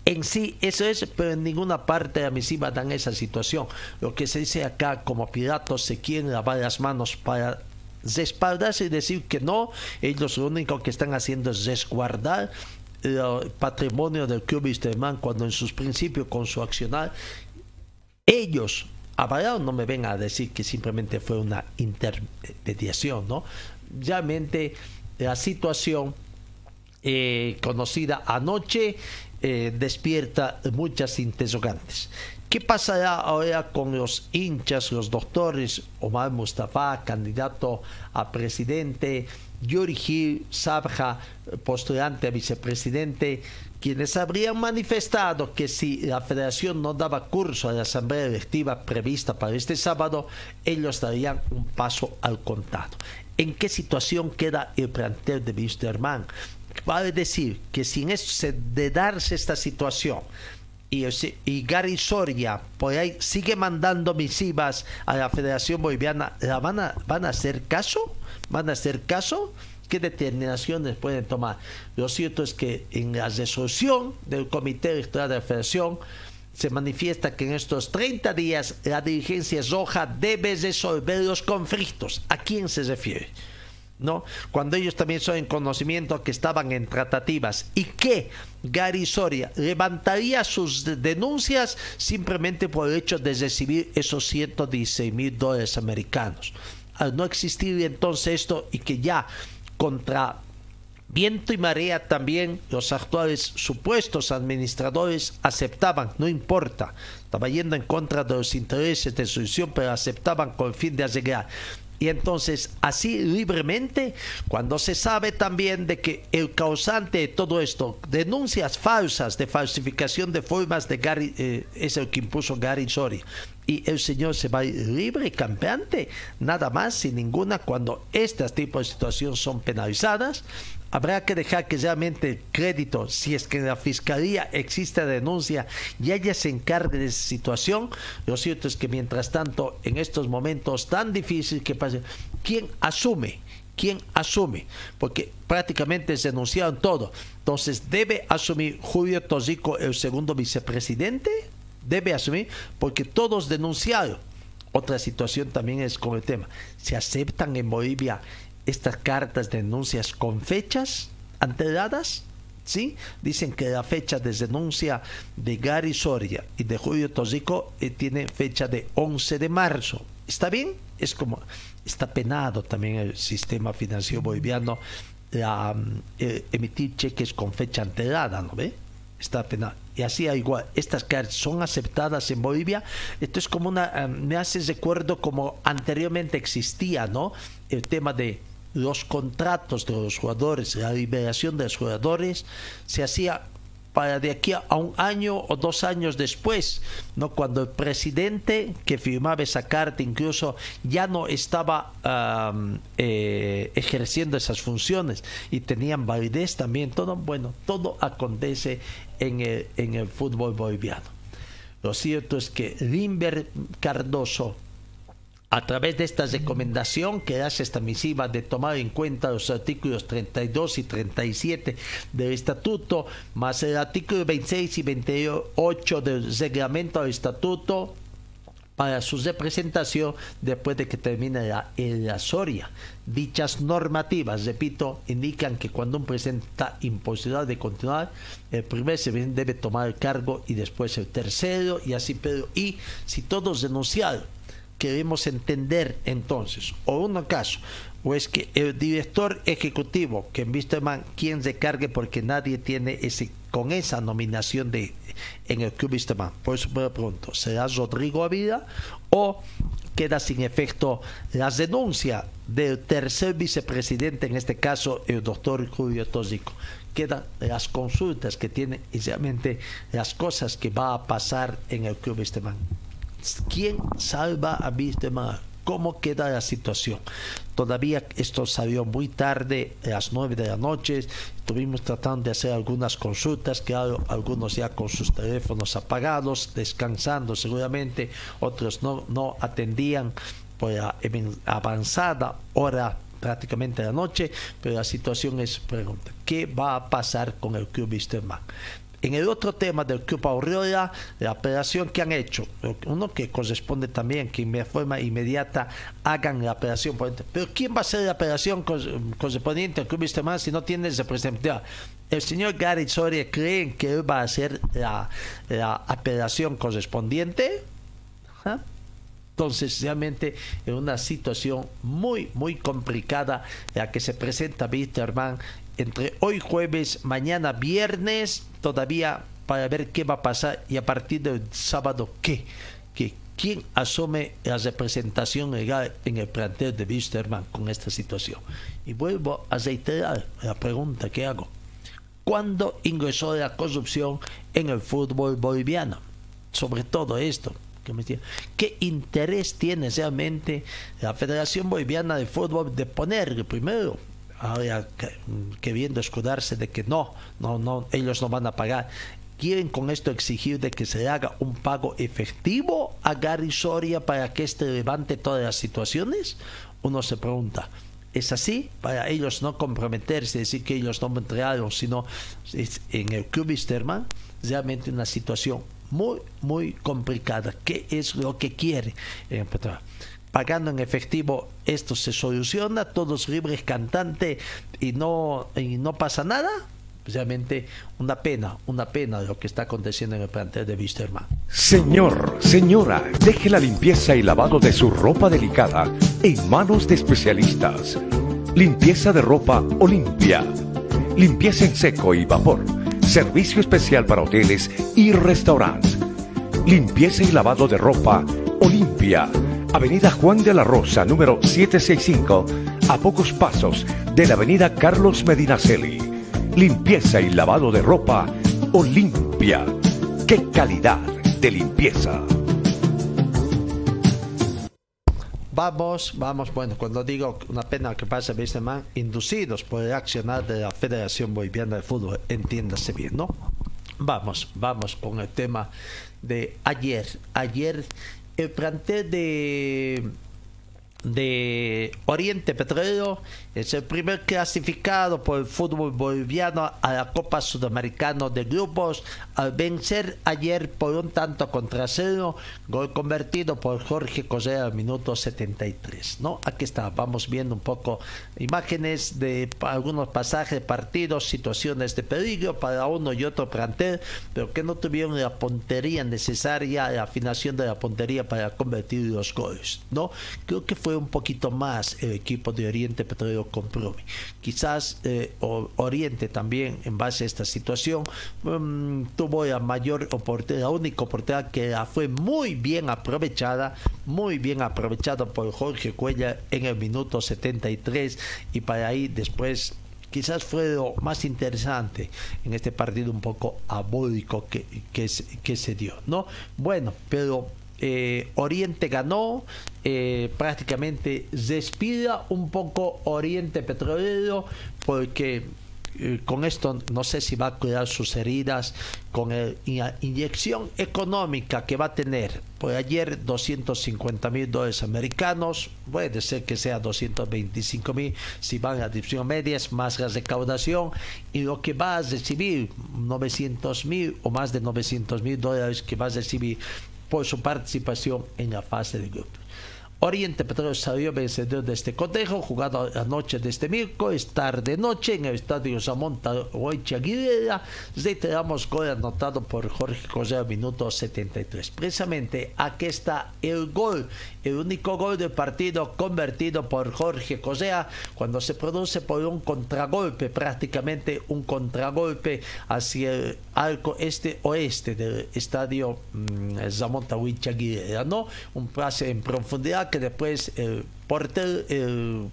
En sí, eso es, pero en ninguna parte de la misiva dan esa situación. Lo que se dice acá, como piratos se quieren lavar las manos para respaldarse y decir que no, ellos lo único que están haciendo es resguardar el patrimonio del club Wisterman cuando en sus principios con su accionar ellos avalaron, no me vengan a decir que simplemente fue una intermediación, ¿no? Realmente la situación eh, conocida anoche eh, despierta muchas interrogantes. ¿Qué pasará ahora con los hinchas, los doctores? Omar Mustafa, candidato a presidente, Yuri Gil Sabja, postulante a vicepresidente, quienes habrían manifestado que si la federación no daba curso a la asamblea electiva prevista para este sábado, ellos darían un paso al contado. ¿En qué situación queda el plantel de Wisterman? Vale decir que sin eso, de darse esta situación, y, Gary Soria por ahí sigue mandando misivas a la Federación Boliviana, ¿la van a, van a hacer caso? ¿Van a hacer caso? ¿Qué determinaciones pueden tomar? Lo cierto es que en la resolución del Comité Electoral de la Federación se manifiesta que en estos 30 días la dirigencia roja debe resolver los conflictos. ¿A quién se refiere? ¿No? Cuando ellos también son en conocimiento que estaban en tratativas y que Gary Soria levantaría sus denuncias simplemente por el hecho de recibir esos 116 mil dólares americanos. Al no existir entonces esto y que ya contra Viento y marea también los actuales supuestos administradores aceptaban, no importa, estaba yendo en contra de los intereses de su decisión, pero aceptaban con el fin de arreglar. Y entonces, así libremente, cuando se sabe también de que el causante de todo esto, denuncias falsas de falsificación de formas de Gary, eh, es el que impuso Gary Sori, y el señor se va libre, campeante, nada más, sin ninguna, cuando este tipo de situaciones son penalizadas, habrá que dejar que realmente crédito, si es que en la fiscalía existe denuncia y ella se encargue de esa situación, lo cierto es que mientras tanto, en estos momentos tan difíciles que pase, ¿quién asume? ¿Quién asume? Porque prácticamente se denunciaron todo. Entonces, ¿debe asumir Julio Tosico el segundo vicepresidente? Debe asumir, porque todos denunciaron. Otra situación también es con el tema. ¿Se aceptan en Bolivia estas cartas de denuncias con fechas anteladas. ¿sí? Dicen que la fecha de denuncia de Gary Soria y de Julio Tosico eh, tiene fecha de 11 de marzo. ¿Está bien? Es como, está penado también el sistema financiero boliviano mm, eh, emitir cheques con fecha antelada, ¿no ve? Está penado. Y así igual, estas cartas son aceptadas en Bolivia. Esto es como una, eh, me hace recuerdo como anteriormente existía, ¿no? El tema de los contratos de los jugadores, la liberación de los jugadores, se hacía para de aquí a un año o dos años después, ¿no? cuando el presidente que firmaba esa carta incluso ya no estaba eh, ejerciendo esas funciones y tenían validez también, todo, bueno, todo acontece en el, en el fútbol boliviano. Lo cierto es que Limber Cardoso, a través de esta recomendación que hace esta misiva de tomar en cuenta los artículos 32 y 37 del estatuto, más el artículo 26 y 28 del reglamento del estatuto, para su representación después de que termine la, la Soria. Dichas normativas, repito, indican que cuando un presidente está imposibilidad de continuar, el primer se debe tomar el cargo y después el tercero y así, pero y si todos denunciaron queremos entender entonces, o uno caso, o es que el director ejecutivo, que en Wisterman, quien se cargue porque nadie tiene ese con esa nominación de en el club Wisterman. Por eso me pregunto, ¿será Rodrigo Avila o queda sin efecto la denuncia del tercer vicepresidente, en este caso el doctor Julio Tóxico? Quedan las consultas que tiene y realmente las cosas que va a pasar en el club Wisterman. ¿Quién salva a Víctima? ¿Cómo queda la situación? Todavía esto salió muy tarde, a las 9 de la noche. Estuvimos tratando de hacer algunas consultas, claro, algunos ya con sus teléfonos apagados, descansando seguramente, otros no, no atendían por la avanzada hora prácticamente de la noche, pero la situación es pregunta, ¿qué va a pasar con el club Wisterman? En el otro tema del Club Aurora, la operación que han hecho, uno que corresponde también que de forma inmediata hagan la operación. Pero ¿quién va a hacer la operación correspondiente al Club Vistemán si no tiene representatividad? El señor Gary Soria cree que él va a hacer la, operación correspondiente. ¿Ah? Entonces, realmente en una situación muy, muy complicada la que se presenta Bitterman entre hoy jueves, mañana viernes, todavía para ver qué va a pasar y a partir del sábado qué. que ¿Quién asume la representación legal en el plantel de Wisterman con esta situación? Y vuelvo a reiterar la pregunta que hago. ¿Cuándo ingresó la corrupción en el fútbol boliviano? Sobre todo esto. ¿Qué interés tiene realmente la Federación Boliviana de Fútbol de poner primero queriendo escudarse de que no, no, no, ellos no van a pagar. ¿Quieren con esto exigir de que se haga un pago efectivo a Gary Soria para que éste levante todas las situaciones? Uno se pregunta, ¿es así? Para ellos no comprometerse, decir que ellos no me entregaron, sino en el Club Wisterman, realmente una situación muy, muy complicada. ¿Qué es lo que quiere? Eh, pagando en efectivo esto se soluciona, todos libres cantantes y no, y no pasa nada realmente una pena, una pena lo que está aconteciendo en el plantel de Wisterman. Señor, señora, deje la limpieza y lavado de su ropa delicada en manos de especialistas. Limpieza de ropa Olimpia. Limpieza en seco y vapor. Servicio especial para hoteles y restaurantes. Limpieza y lavado de ropa Olimpia. Avenida Juan de la Rosa, número 765, a pocos pasos de la Avenida Carlos Medinaceli limpieza y lavado de ropa Olimpia. ¡Qué calidad de limpieza! Vamos, vamos, bueno, cuando digo una pena que viste, man, inducidos por el accionar de la Federación Boliviana de Fútbol, entiéndase bien, ¿no? Vamos, vamos con el tema de ayer. Ayer el plantel de de Oriente Petrolero es el primer clasificado por el fútbol boliviano a la Copa Sudamericana de Grupos al vencer ayer por un tanto contra cero, gol convertido por Jorge Cosea al minuto 73. ¿no? Aquí está, vamos viendo un poco imágenes de algunos pasajes, partidos, situaciones de peligro para uno y otro plantel, pero que no tuvieron la puntería necesaria, la afinación de la puntería para convertir los goles. ¿no? Creo que fue un poquito más el equipo de Oriente Petrolero Comprome. Quizás eh, Oriente también, en base a esta situación, mm, tuvo la mayor oportunidad, la única oportunidad que fue muy bien aprovechada, muy bien aprovechada por Jorge Cuella en el minuto 73 y para ahí después quizás fue lo más interesante en este partido un poco abólico que, que, que se dio, ¿no? Bueno, pero eh, Oriente ganó, eh, prácticamente despida un poco Oriente Petrolero porque eh, con esto no sé si va a cuidar sus heridas con la inyección económica que va a tener. Por ayer 250 mil dólares americanos puede ser que sea 225 mil si van a división medias más la recaudación y lo que va a recibir 900 mil o más de 900 mil dólares que va a recibir por su participación en la fase de grupos. Oriente Petróleo salió vencedor de este cotejo, jugado la noche de este miércoles, tarde noche, en el estadio Roicha Aguilera. Reiteramos gol anotado por Jorge Correa, minuto 73. Precisamente aquí está el gol, el único gol del partido convertido por Jorge Correa, cuando se produce por un contragolpe, prácticamente un contragolpe hacia el arco este-oeste del estadio mm, Zamonta Roicha Aguilera, ¿no? Un pase en profundidad que después el el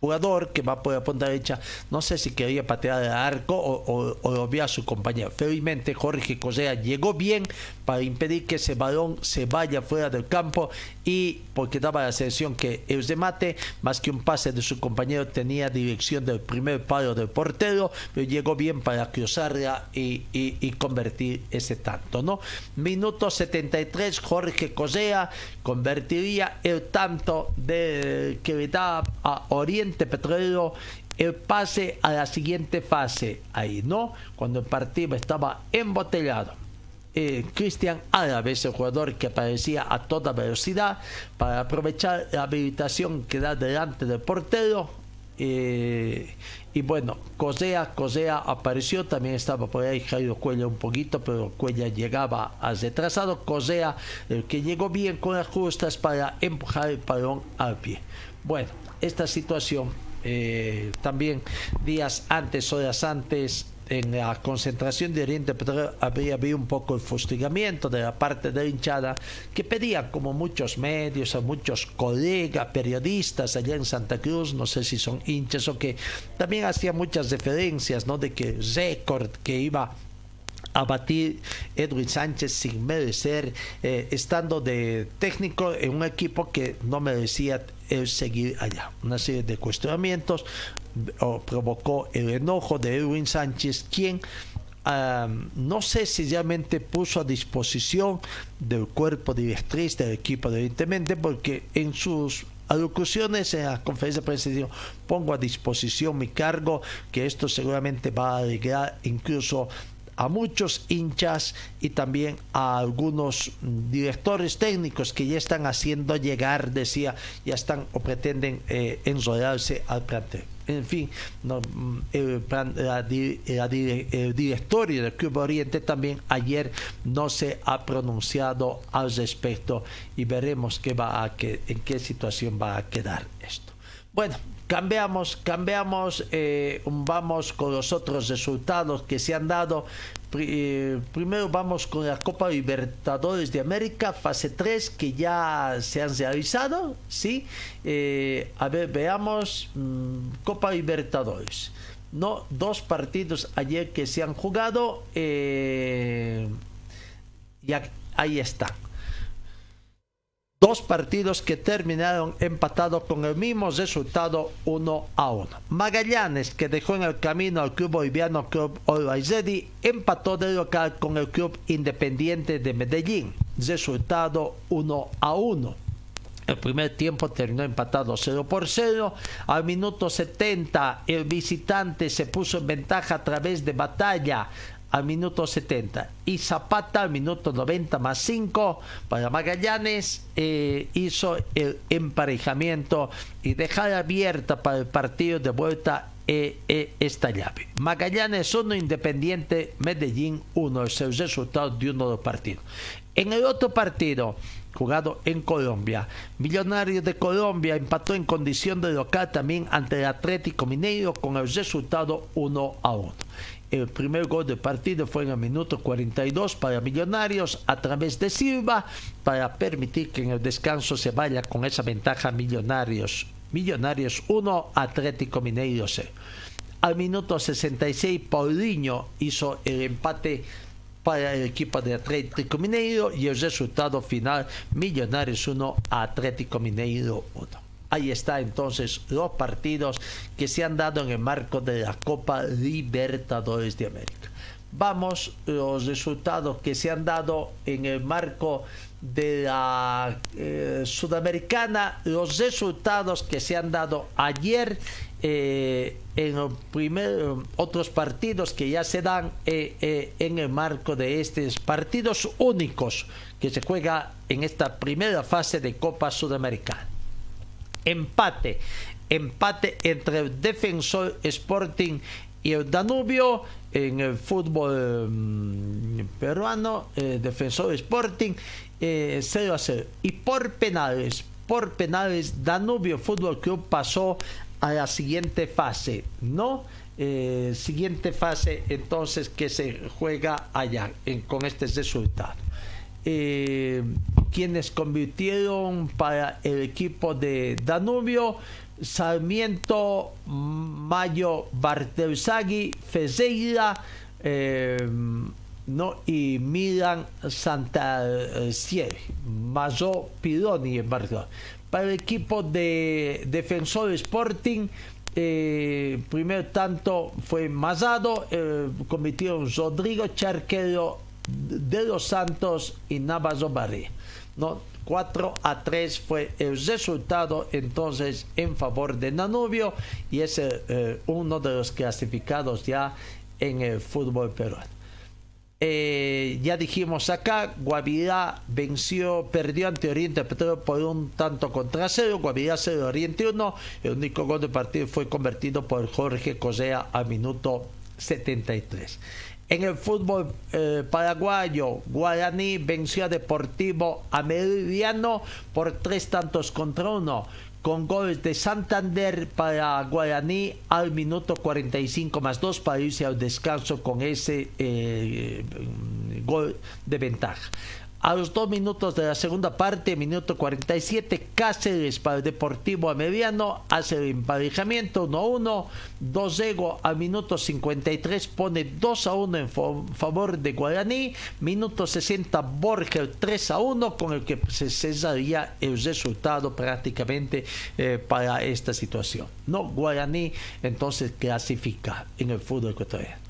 jugador que va por la punta derecha, no sé si quería patear el arco o, lo vio a su compañero. Felizmente Jorge Cosea llegó bien para impedir que ese balón se vaya fuera del campo y porque daba la sensación que el remate, más que un pase de su compañero, tenía dirección del primer palo del portero, pero llegó bien para cruzarla y, convertir ese tanto. ¿no? Minuto 73, Jorge Cosea convertiría el tanto de, que le da a Oriente Petrolero el pase a la siguiente fase ahí, ¿no? Cuando el partido estaba embotellado. Eh, Cristian Álvarez, el jugador que aparecía a toda velocidad para aprovechar la habilitación que da delante del portero. Eh, y bueno, Cosea, Cosea apareció, también estaba por ahí Jairo Cuella un poquito, pero Cuella llegaba a retrasado. Cosea, el que llegó bien con las justas para empujar el balón al pie. Bueno, esta situación eh, también días antes, horas antes, en la concentración de Oriente Petrolero había habido un poco el fustigamiento de la parte de la hinchada que pedía, como muchos medios, a muchos colegas, periodistas allá en Santa Cruz, no sé si son hinchas o que también hacía muchas referencias, ¿no? De que récord que iba a batir Edwin Sánchez sin merecer, eh, estando de técnico en un equipo que no merecía el seguir allá. Una serie de cuestionamientos provocó el enojo de Edwin Sánchez, quien no sé si realmente puso a disposición del cuerpo directriz del equipo, evidentemente, porque en sus alocuciones en la conferencia de prensa pongo a disposición mi cargo, que esto seguramente va a alegrar incluso a muchos hinchas y también a algunos directores técnicos que ya están haciendo llegar, decía, ya están o pretenden eh, enrolarse al plantel. En fin, mm, el, directorio del Club Oriente también ayer no se ha pronunciado al respecto y veremos qué va a, en qué situación va a quedar esto. Bueno, cambiamos, cambiamos, eh, vamos con los otros resultados que se han dado. Eh, primero vamos con la Copa Libertadores de América, fase 3, que ya se han realizado, ¿sí? Eh, a ver, veamos, mm, Copa Libertadores. No, dos partidos ayer que se han jugado, y ahí está dos partidos que terminaron empatados con el mismo resultado 1 a 1. Magallanes, que dejó en el camino al club boliviano Club Olaizedi, empató de local con el club Independiente de Medellín, resultado 1 a 1. El primer tiempo terminó empatado 0 por 0. Al minuto 70 el visitante se puso en ventaja a través de batalla al minuto 70 y Zapata al minuto 90 más 5 para Magallanes eh, hizo el emparejamiento y dejar abierta para el partido de vuelta eh, eh, esta llave. Magallanes 1, Independiente Medellín 1, es el resultado de uno de los partidos. En el otro partido, jugado en Colombia. Millonarios de Colombia empató en condición de local también ante Atlético Mineiro con el resultado 1 a 1. El primer gol del partido fue en el minuto 42 para Millonarios a través de Silva para permitir que en el descanso se vaya con esa ventaja Millonarios. Millonarios 1, Atlético Mineiro 0. Al minuto 66, Paulinho hizo el empate para el equipo de Atlético Mineiro y el resultado final Millonarios 1, Atlético Mineiro 1. Ahí está entonces los partidos que se han dado en el marco de la Copa Libertadores de América. Vamos los resultados que se han dado en el marco de la eh, Sudamericana, los resultados que se han dado ayer eh, en otros partidos que ya se dan eh, en el marco de estos partidos únicos que se juega en esta primera fase de Copa Sudamericana empate. Empate entre Defensor Sporting y el Danubio en el fútbol mm, peruano, Defensor Sporting, 0 eh, a 0. Y por penales, por penales, Danubio Fútbol Club pasó a la siguiente fase, ¿no? Eh, siguiente fase entonces que se juega allá con este resultado. Eh, quienes convirtieron para el equipo de Danubio Sarmiento, Mayo, Bartelsagui, Fezeira eh, no, y Milan Santa Mazo Pironi en Para el equipo de Defensor Sporting, eh, primer tanto fue Mazado, eh, convirtieron Rodrigo Charquero de los Santos y Navazo Barría. ¿No? 4 a 3 fue el resultado entonces en favor de Nanubio y es eh, uno de los clasificados ya en el fútbol peruano. Eh, ya dijimos acá, Guavirá venció, perdió ante Oriente Petróleo por un tanto contra cero, Guavirá 0 Oriente 1, el único gol del partido fue convertido por Jorge Cosea a minuto 73. En el fútbol eh, paraguayo, Guaraní venció a Deportivo Ameridiano por tres tantos contra uno, con goles de Santander para Guaraní al minuto 45 más 2 para irse al descanso con ese eh, gol de ventaja. A los dos minutos de la segunda parte, minuto 47, Cáceres para el Deportivo a Mediano hace el emparejamiento 1-1. Dos Ego al minuto 53 pone 2-1 en favor de Guaraní. Minuto 60, Borger 3-1 con el que se cesaría el resultado prácticamente eh, para esta situación. No, Guaraní entonces clasifica en el fútbol ecuatoriano.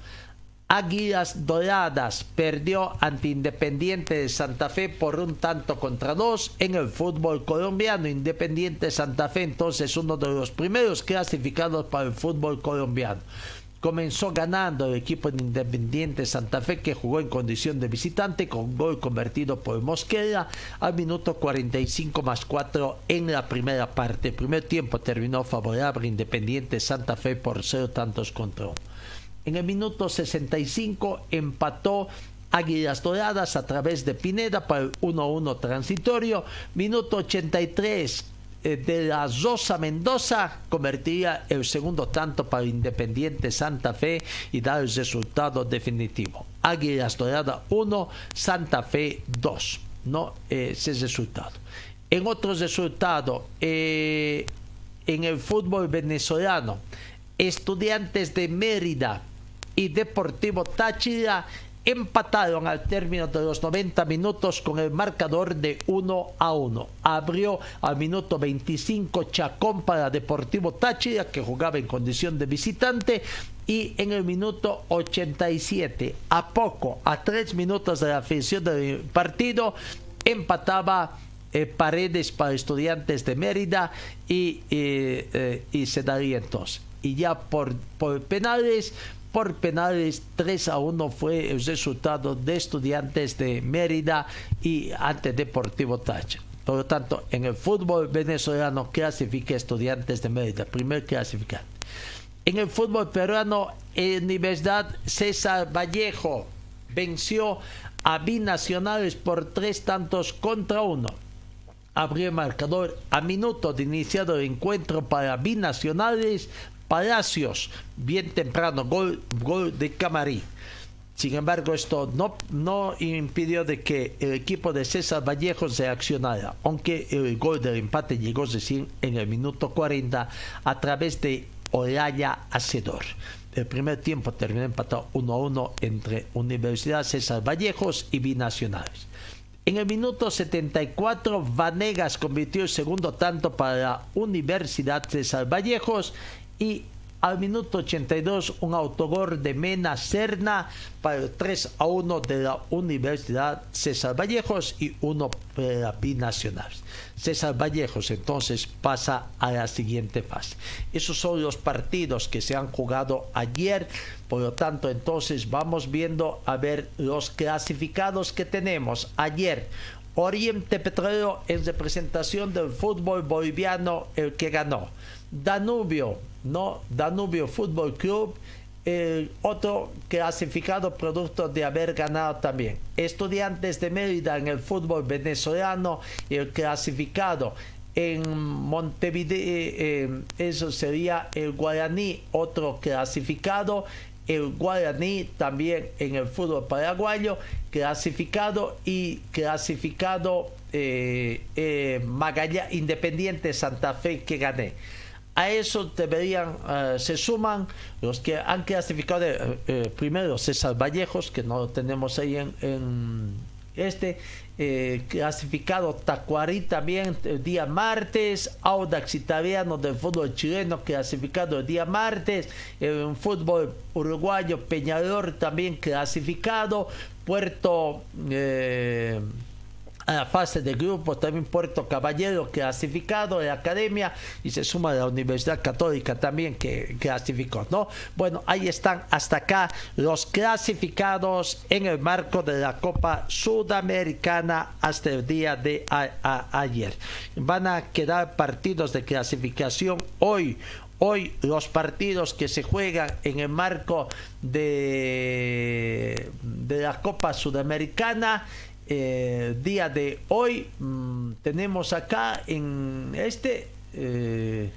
Águilas Doradas perdió ante Independiente de Santa Fe por un tanto contra dos en el fútbol colombiano. Independiente de Santa Fe entonces uno de los primeros clasificados para el fútbol colombiano. comenzó ganando el equipo de Independiente Santa Fe que jugó en condición de visitante con gol convertido por Mosquera al minuto 45 más 4 en la primera parte. Primer tiempo terminó favorable Independiente Santa Fe por cero tantos contra uno. En el minuto 65 empató Águilas Doradas a través de Pineda para el 1-1 transitorio. Minuto 83 eh, de la Rosa Mendoza convertiría el segundo tanto para Independiente Santa Fe y dar el resultado definitivo. Águilas Dorada 1, Santa Fe 2. No ese resultado. En otros resultados, eh, en el fútbol venezolano, Estudiantes de Mérida y Deportivo Táchira empataron al término de los 90 minutos con el marcador de 1 a 1. Abrió al minuto 25 Chacón para Deportivo Táchira, que jugaba en condición de visitante, y en el minuto 87, a poco, a tres minutos de la afición del partido, empataba eh, Paredes para Estudiantes de Mérida y, eh, eh, y se daría entonces. Y ya por penales por penales 3 a 1 fue el resultado de Estudiantes de Mérida y ante Deportivo Táchira. Por lo tanto, en el fútbol venezolano clasifica Estudiantes de Mérida, primer clasificante. En el fútbol peruano, Universidad César Vallejo venció a Binacionales por tres tantos contra uno. Abrió el marcador a minuto de iniciado el encuentro para Binacionales Palacios, bien temprano, gol, gol de Camarí. Sin embargo, esto no, no impidió de que el equipo de César Vallejo se accionara, aunque el gol del empate llegó recién en el minuto 40 a través de Olaya Hacedor. El primer tiempo terminó empatado 1 a 1 entre Universidad César Vallejos y Binacionales. En el minuto 74, Vanegas convirtió el segundo tanto para la Universidad César Vallejos y al minuto 82 un autogol de Mena Serna para el 3 a 1 de la Universidad César Vallejos y uno para Binacional. César Vallejos entonces pasa a la siguiente fase. Esos son los partidos que se han jugado ayer. Por lo tanto, entonces vamos viendo a ver los clasificados que tenemos. Ayer, Oriente Petrolero en representación del fútbol boliviano, el que ganó. Danubio, ¿no? Danubio Fútbol Club, el otro clasificado producto de haber ganado también. Estudiantes de Mérida en el fútbol venezolano el clasificado en Montevideo, eh, eh, eso sería el Guaraní, otro clasificado. El Guaraní también en el fútbol paraguayo, clasificado y clasificado eh, Independiente Santa Fe que gané. A eso deberían, eh, se suman los que han clasificado eh, eh, primero César Vallejos, que no lo tenemos ahí en, este, clasificado Tacuarí también el día martes, Audax Italiano del fútbol chileno clasificado el día martes, en fútbol uruguayo Peñador también clasificado, Puerto a la fase de grupo, también Puerto Caballero clasificado de academia y se suma la Universidad Católica también que clasificó, ¿no? Bueno, ahí están hasta acá los clasificados en el marco de la Copa Sudamericana hasta el día de ayer. Van a quedar partidos de clasificación hoy. Hoy los partidos que se juegan en el marco de, de la Copa Sudamericana eh, día de hoy mm, tenemos acá en este eh,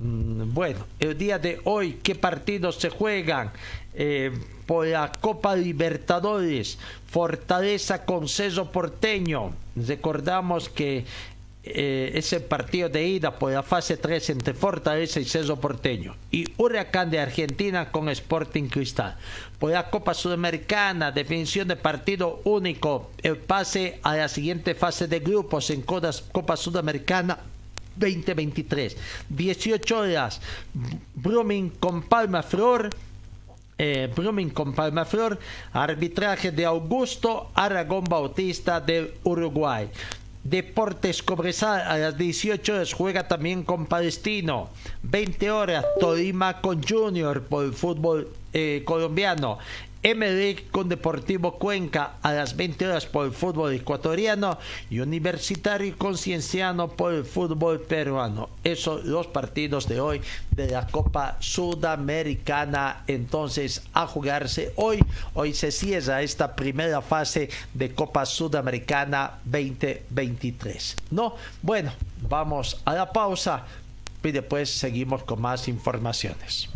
mm, bueno el día de hoy qué partidos se juegan eh, por la Copa Libertadores Fortaleza con Ceso Porteño. Recordamos que eh, ese partido de ida por la fase 3 entre Fortaleza y Ceso Porteño y Huracán de Argentina con Sporting Cristal. Por la Copa Sudamericana, definición de partido único, el pase a la siguiente fase de grupos en Copa Sudamericana 2023. 18 horas, Brumming con Palma Flor. Eh, con Palma Flor, arbitraje de Augusto Aragón Bautista de Uruguay. Deportes Cobresal a las 18 horas juega también con Palestino. 20 horas Tolima con Junior por el fútbol eh, colombiano. Emelec con Deportivo Cuenca a las 20 horas por el fútbol ecuatoriano y Universitario con Cienciano por el fútbol peruano. Esos los partidos de hoy de la Copa Sudamericana. Entonces, a jugarse hoy. Hoy se cierra esta primera fase de Copa Sudamericana 2023. No, bueno, vamos a la pausa y después seguimos con más informaciones.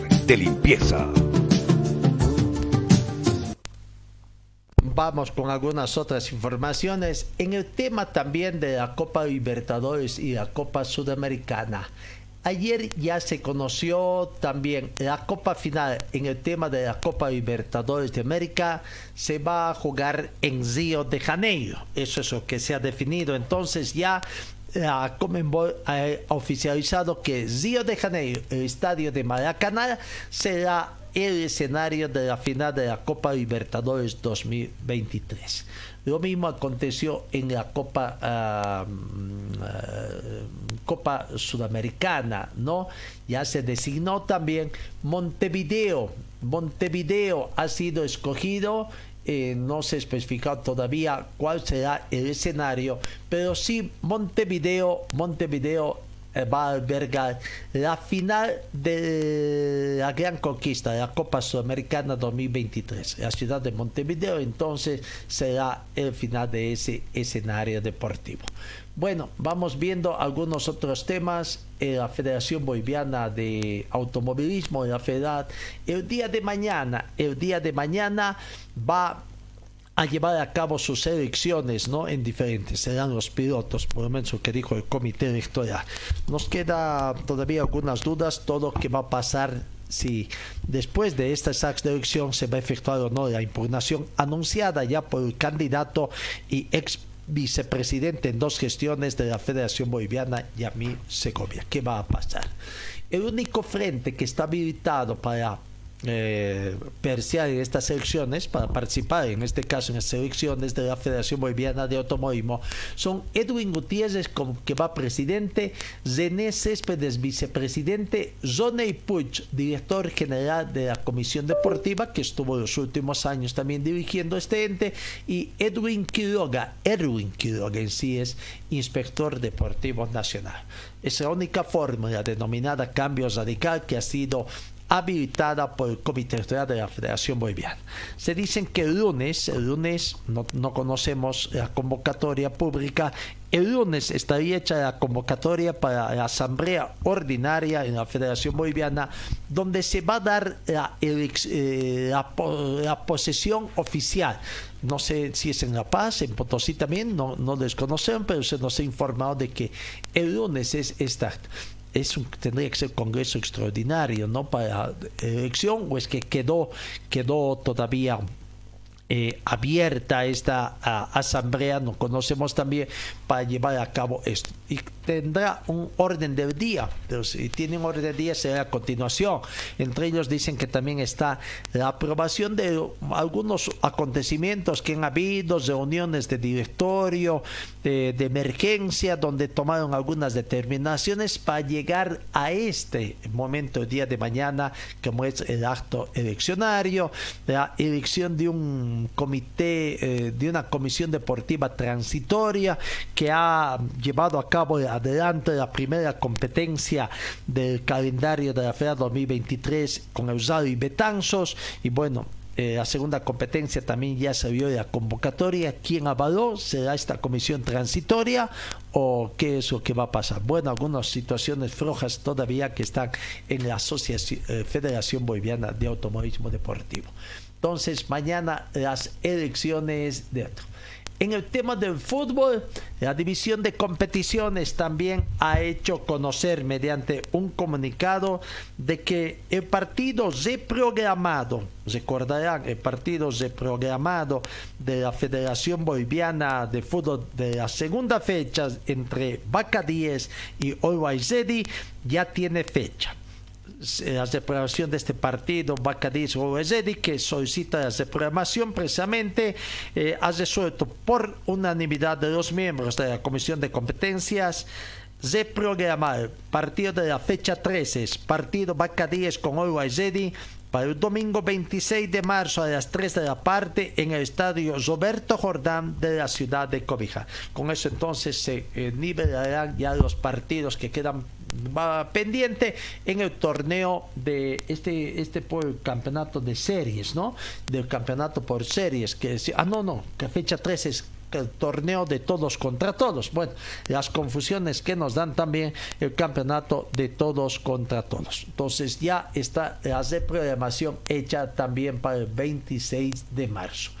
De limpieza. Vamos con algunas otras informaciones en el tema también de la Copa Libertadores y la Copa Sudamericana. Ayer ya se conoció también la Copa Final en el tema de la Copa Libertadores de América. Se va a jugar en Río de Janeiro. Eso es lo que se ha definido. Entonces ya la Comenbol ha oficializado que Río de Janeiro, el estadio de Maracaná, será el escenario de la final de la Copa Libertadores 2023. Lo mismo aconteció en la Copa ah, Copa Sudamericana, ¿no? Ya se designó también Montevideo. Montevideo ha sido escogido eh, no se ha especificado todavía cuál será el escenario, pero sí Montevideo, Montevideo eh, va a albergar la final de la gran conquista la Copa Sudamericana 2023. La ciudad de Montevideo entonces será el final de ese escenario deportivo. Bueno, vamos viendo algunos otros temas. Eh, la Federación Boliviana de Automovilismo, la FEDAD, el día de mañana, el día de mañana va a llevar a cabo sus elecciones, ¿no? En diferentes, serán los pilotos, por lo menos lo que dijo el comité electoral. Nos queda todavía algunas dudas, todo que va a pasar si después de de elección se va a efectuar o no la impugnación anunciada ya por el candidato y ex vicepresidente en dos gestiones de la Federación Boliviana, Yamil Segovia. ¿Qué va a pasar? El único frente que está habilitado para eh, en estas elecciones, para participar en este caso en las elecciones de la Federación Boliviana de Automovilismo, son Edwin Gutiérrez, que va presidente, René Céspedes, vicepresidente, Zoney Puch, director general de la Comisión Deportiva, que estuvo los últimos años también dirigiendo este ente, y Edwin Quiroga, Edwin Quiroga en sí es inspector deportivo nacional. Es la única fórmula denominada cambio radical que ha sido habilitada por el Comité de la Federación Boliviana. Se dicen que el lunes, el lunes no, no conocemos la convocatoria pública, el lunes estaría hecha la convocatoria para la asamblea ordinaria en la Federación Boliviana, donde se va a dar la, eh, la, posesión oficial. No sé si es en La Paz, en Potosí también, no, no pero se nos ha informado de que el lunes es esta es un, tendría que ser congreso extraordinario, ¿no? Para elección, o es que quedó, quedó todavía eh, abierta esta asamblea, no conocemos también, para llevar a cabo esto. Y tendrá un orden del día, si tiene un orden del día será a continuación. Entre ellos dicen que también está la aprobación de algunos acontecimientos que han habido, reuniones de directorio, de, de emergencia, donde tomaron algunas determinaciones para llegar a este momento, el día de mañana, como es el acto eleccionario, la elección de un comité, eh, de una comisión deportiva transitoria que ha llevado a cabo adelante la primera competencia del calendario de la FEA 2023 con Eusado y Betanzos. Y bueno, eh, la segunda competencia también ya se vio la convocatoria. ¿Quién avaló? ¿Será esta comisión transitoria o qué es lo que va a pasar? Bueno, algunas situaciones flojas todavía que están en la Asociación, eh, Federación Boliviana de Automovilismo Deportivo. Entonces, mañana las elecciones de otro. En el tema del fútbol, la división de competiciones también ha hecho conocer mediante un comunicado de que el partido reprogramado, recordarán, el partido reprogramado de la Federación Boliviana de Fútbol de la segunda fecha entre Vaca 10 y Always ya tiene fecha la reprogramación de este partido, Bacadís o que solicita la reprogramación precisamente, eh, ha resuelto por unanimidad de los miembros de la Comisión de Competencias reprogramar partido de la fecha 13, partido Bacadíes con Zedi para el domingo 26 de marzo a las 3 de la parte en el estadio Roberto Jordán de la ciudad de Cobija. Con eso entonces se eh, nivelarán ya los partidos que quedan pendiente en el torneo de este este por campeonato de series, ¿no? Del campeonato por series que ah no, no, que fecha 13 es el torneo de todos contra todos. Bueno, las confusiones que nos dan también el campeonato de todos contra todos. Entonces ya está la reprogramación hecha también para el 26 de marzo.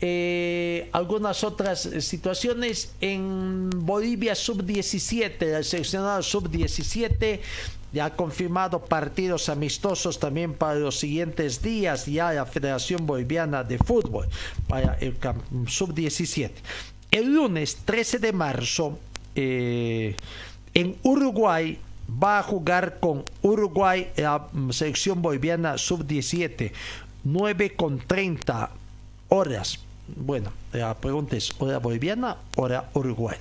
Eh, algunas otras situaciones en Bolivia sub-17, el seleccionado sub-17 ya ha confirmado partidos amistosos también para los siguientes días, ya la Federación Boliviana de Fútbol, para el sub-17. El lunes 13 de marzo, eh, en Uruguay, va a jugar con Uruguay la mm, selección boliviana sub-17, 9 con 30 horas bueno, la pregunta es hora boliviana, hora Uruguay.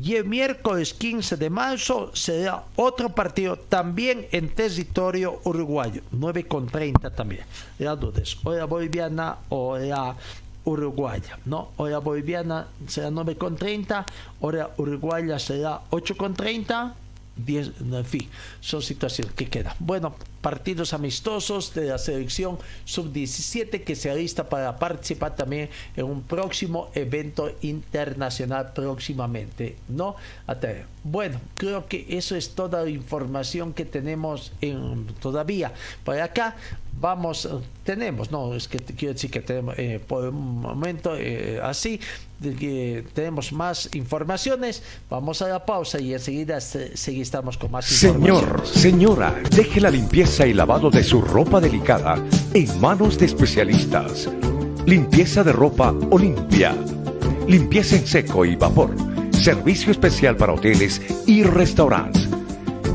Y el miércoles 15 de marzo será otro partido también en territorio uruguayo, 9 con 30 también. La duda es hora boliviana hora uruguaya, ¿no? Hora boliviana será 9 con 30, hora uruguaya será 8 con 30 10, en fin, son situaciones que quedan. Bueno, partidos amistosos de la selección sub-17 que se alista para participar también en un próximo evento internacional próximamente, ¿no? Bueno, creo que eso es toda la información que tenemos en, todavía. Por acá vamos, tenemos, no, es que quiero decir que tenemos eh, por un momento eh, así, tenemos más informaciones, vamos a la pausa y enseguida seguimos con más Señor, señora, deje la limpieza y lavado de su ropa delicada en manos de especialistas. Limpieza de ropa Olimpia. Limpieza en seco y vapor. Servicio especial para hoteles y restaurantes.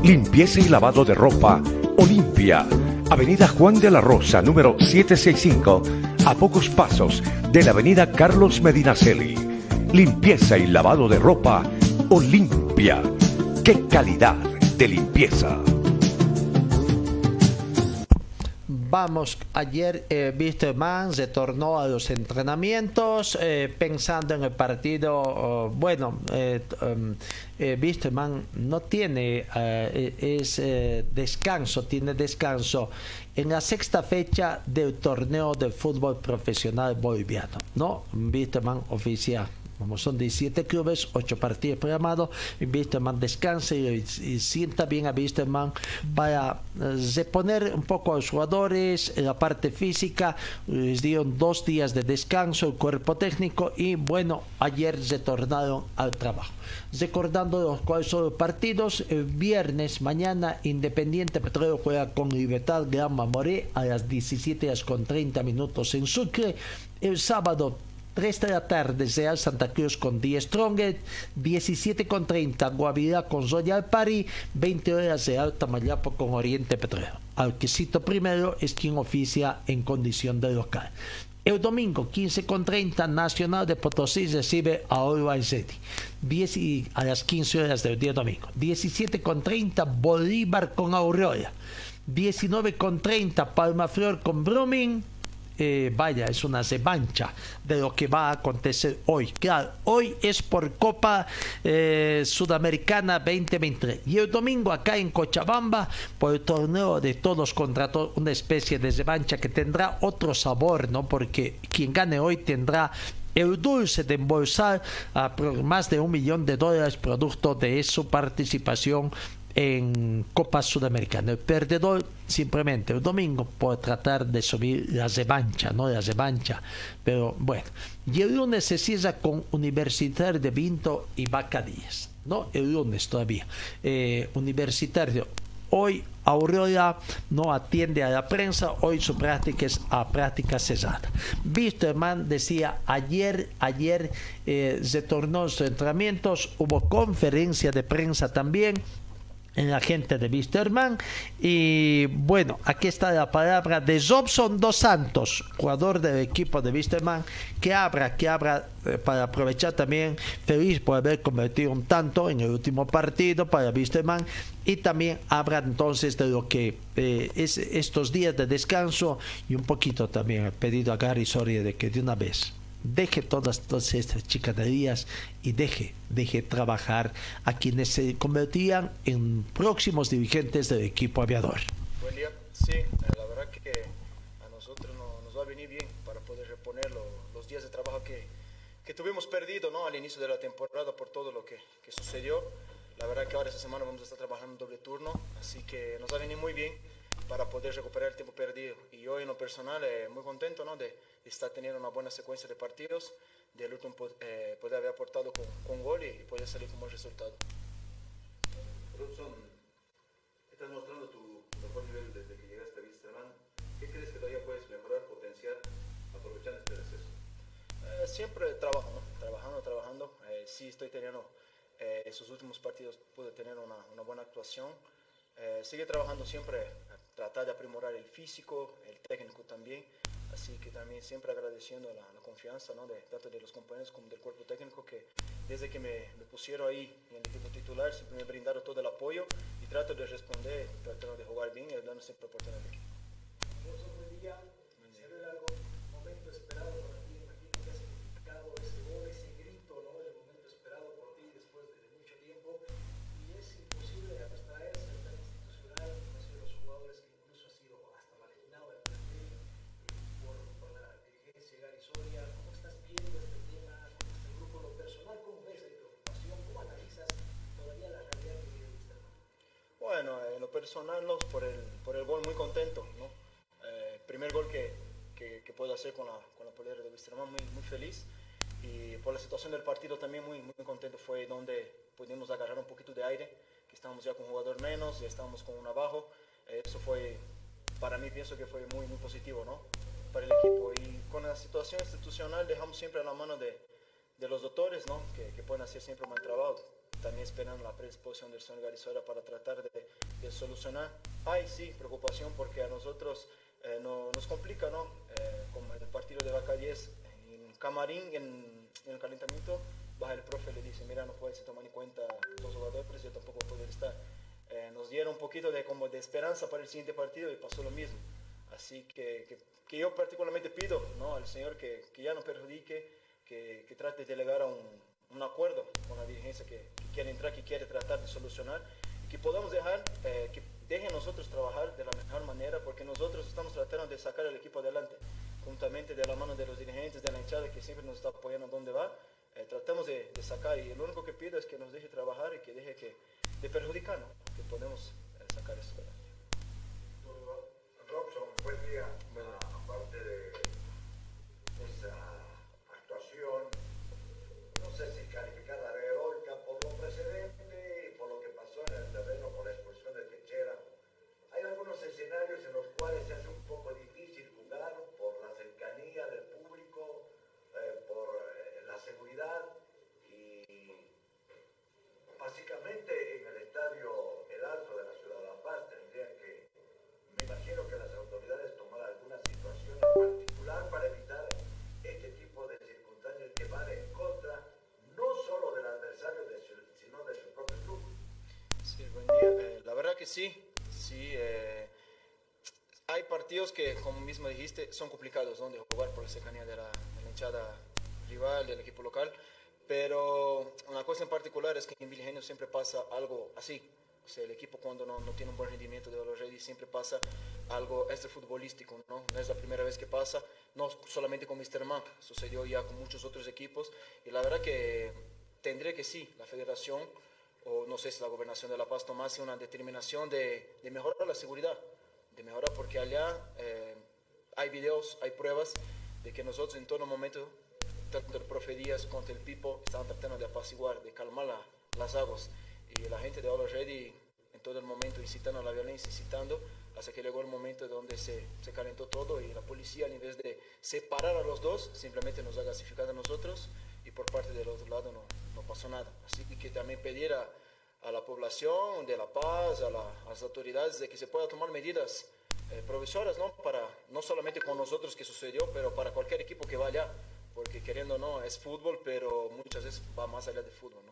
Limpieza y lavado de ropa Olimpia Avenida Juan de la Rosa, número 765, a pocos pasos de la Avenida Carlos Medinaceli. Limpieza y lavado de ropa Olimpia. ¡Qué calidad de limpieza! Vamos, ayer eh, Wisterman retornó a los entrenamientos eh, pensando en el partido. Oh, bueno, eh, um, eh, no tiene es, descanso, tiene descanso en la sexta fecha del torneo de fútbol profesional boliviano. ¿no? Wisterman oficial como son 17 clubes, 8 partidos programados, Wisterman descanse y, sienta bien a Wisterman para eh, reponer un poco a los jugadores, la parte física, les dieron dos días de descanso, el cuerpo técnico y bueno, ayer retornaron al trabajo. Recordando los son los partidos, el viernes, mañana, Independiente Petróleo juega con Libertad Gran Mamoré a las 17 horas con 30 minutos en Sucre. El sábado 3 de la tarde Real Santa Cruz con 10 Strongest, 17 con 30 Guavirá con Royal Party, 20 horas de Alta Mayapo con Oriente Petróleo. Alquecito primero es quien oficia en condición de local. El domingo 15 con 30 Nacional de Potosí recibe a Always City. 10 a las 15 horas del día domingo. 17 con 30 Bolívar con Aurora. 19 con 30 Palma Flor con Brumming eh, vaya, es una revancha de lo que va a acontecer hoy. Claro, hoy es por Copa eh, Sudamericana 2023 y el domingo acá en Cochabamba por el torneo de todos contra todos, una especie de revancha que tendrá otro sabor, ¿no? Porque quien gane hoy tendrá el dulce de embolsar a más de un millón de dólares producto de su participación en Copa Sudamericana. El perdedor simplemente el domingo puede tratar de subir la revancha, ¿no? La revancha. Pero bueno, y el lunes se cierra con Universitario de Vinto y Bacadíes, ¿no? El lunes todavía. Eh, universitario Hoy Aurora no atiende a la prensa, hoy su práctica es a práctica cesada. Wisterman decía ayer, ayer eh, se tornó sus entrenamientos, hubo conferencia de prensa también, en la gente de Wisterman. Y bueno, aquí está la palabra de Jobson Dos Santos, jugador del equipo de Wisterman, que abra, que abra eh, para aprovechar también, feliz por haber convertido un tanto en el último partido para Wisterman. Y también habla entonces de lo que eh, es estos días de descanso y un poquito también he pedido a Gary Soria de que de una vez deje todas, todas estas chicanerías y deje, deje trabajar a quienes se convertían en próximos dirigentes del equipo aviador. Buen día, sí, eh, la verdad que a nosotros nos va a venir bien para poder reponer los días de trabajo que, que, tuvimos perdido ¿no? al inicio de la temporada por todo lo que, que sucedió. La verdad que ahora esta semana vamos a estar trabajando doble turno, así que nos va a venir muy bien para poder recuperar el tiempo perdido. Y hoy en lo personal eh, muy contento ¿no? de, está teniendo una buena secuencia de partidos, del último eh, poder haber aportado con, con gol y, y, poder salir con buen resultado. Robson, estás mostrando tu mejor nivel desde que llegaste a Wisterman. ¿Qué crees que todavía puedes mejorar, potenciar, aprovechando este receso? Eh, siempre trabajo, ¿no? trabajando, trabajando. Eh, sí estoy teniendo, eh, esos últimos partidos pude tener una, una buena actuación. Eh, sigue trabajando siempre, tratar de aprimorar el físico, el técnico también. Así que también siempre agradeciendo la, confianza ¿no? de, tanto de los compañeros como del cuerpo técnico que desde que me, pusieron ahí en el equipo titular siempre me brindaron todo el apoyo y trato de responder, tratando de jugar bien y dando siempre oportunidad personal, no, por, el, por el gol muy contento, ¿no? Eh, primer gol que, que, puedo hacer con la, con la polera de Wisterman, muy, feliz. Y por la situación del partido también muy, muy contento, fue donde pudimos agarrar un poquito de aire, que estábamos ya con un jugador menos, ya estábamos con un abajo. Eso fue, para mí pienso que fue muy, muy positivo, ¿no? Para el equipo. Y con la situación institucional dejamos siempre a la mano de, de los doctores, ¿no? Que, que, pueden hacer siempre un buen trabajo. También esperando la predisposición del señor Garizora para tratar de, solucionar. Hay sí preocupación porque a nosotros eh, no, nos complica, ¿no? Eh, como el partido de 10 en Camarín, en, el calentamiento, baja el profe le dice, mira, no puedes tomar en cuenta los jugadores, yo tampoco puedo estar. Eh, nos dieron un poquito de, como de esperanza para el siguiente partido y pasó lo mismo. Así que, que, yo particularmente pido ¿no? al Señor que, que ya no perjudique, que, trate de llegar a un, un acuerdo con la dirigencia que, quiere entrar, que quiere tratar de solucionar que podamos dejar, eh, que dejen nosotros trabajar de la mejor manera porque nosotros estamos tratando de sacar el equipo adelante, juntamente de la mano de los dirigentes, de la hinchada que siempre nos está apoyando donde va, eh, tratamos de, sacar y lo único que pido es que nos deje trabajar y que deje que, de perjudicar, ¿no? que podemos eh, sacar esto adelante. Buen día. Que sí, sí. Eh, hay partidos que, como mismo dijiste, son complicados ¿no? de jugar por la cercanía de la, de la hinchada rival, del equipo local. Pero una cosa en particular es que en Vilgenio siempre pasa algo así. O sea, el equipo cuando no, no tiene un buen rendimiento de los Ready siempre pasa algo extra futbolístico, ¿no? No es la primera vez que pasa, no solamente con Mr. Man, sucedió ya con muchos otros equipos y la verdad que tendría que sí, la federación o no sé si la gobernación de La Paz tomase una determinación de, de mejorar la seguridad, de mejorar porque allá eh, hay videos, hay pruebas de que nosotros en todo momento, tanto el profe Díaz como el Pipo, estaban tratando de apaciguar, de calmar la- las aguas. Y la gente de All Ready en todo el momento incitando a la violencia, incitando, hasta que llegó el momento donde se, se calentó todo y la policía, en vez de separar a los dos, simplemente nos ha gasificado a nosotros y por parte del otro lado no, no pasó nada. Así que también pedir a, a la población de La Paz, a, la- a las autoridades, de que se pueda tomar medidas eh, provisoras, ¿no? Para, no solamente con nosotros que sucedió, pero para cualquier equipo que vaya, porque queriendo no, es fútbol, pero muchas veces va más allá de fútbol.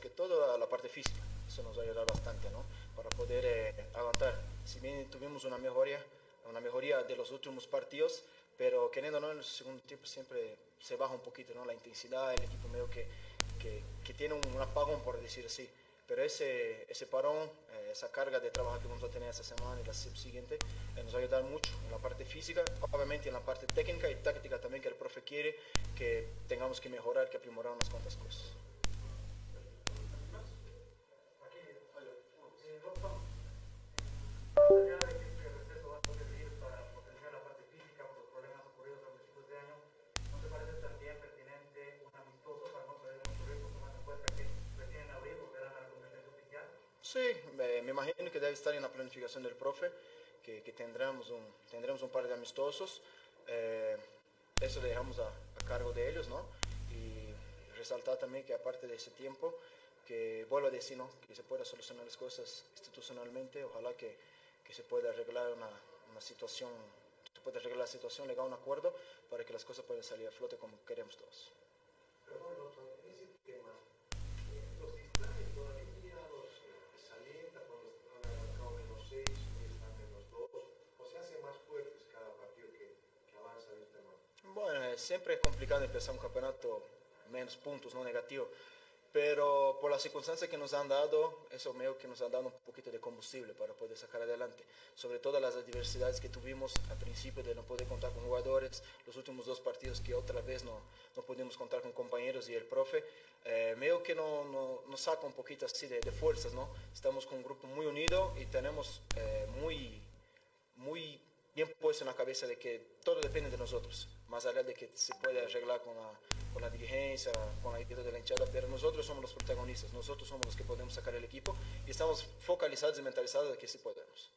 Que todo a la parte física, eso nos va a ayudar bastante, ¿no? Para poder eh, aguantar. Si bien tuvimos una mejoría, una mejoría de los últimos partidos, pero queriendo no, en el segundo tiempo siempre se baja un poquito, ¿no? La intensidad, el equipo medio que, que, que tiene un, un apagón, por decir así. Pero ese, ese parón, eh, esa carga de trabajo que vamos a tener esta semana y la siguiente, eh, nos va a ayudar mucho en la parte física, obviamente en la parte técnica y táctica también que el profe quiere que tengamos que mejorar, que aprimorar unas cuantas cosas. Estar en la planificación del profe, que, tendremos, un, tendremos un par de amistosos. Eh, eso dejamos a, a cargo de ellos, ¿no? Y resaltar también que aparte de ese tiempo, que vuelvo a decir, ¿no? Que se pueda solucionar las cosas institucionalmente, ojalá que, que se pueda arreglar una, una situación, se pueda arreglar la situación, llegar a un acuerdo para que las cosas puedan salir a flote como queremos todos. Eh, siempre es complicado empezar un campeonato menos puntos, no negativo. Pero por las circunstancias que nos han dado, eso medio que nos ha dado un poquito de combustible para poder sacar adelante. Sobre todo las adversidades que tuvimos al principio de no poder contar con jugadores, los últimos dos partidos que otra vez no, no pudimos contar con compañeros y el profe, eh, medio que no, no- nos saca un poquito así de, de fuerzas, ¿no? Estamos con un grupo muy unido y tenemos eh, muy, muy bien puesto en la cabeza de que todo depende de nosotros, más allá de que se puede arreglar con la, con la dirigencia, con la idea de la hinchada, pero nosotros somos los protagonistas, nosotros somos los que podemos sacar el equipo y estamos focalizados y mentalizados de que sí podemos.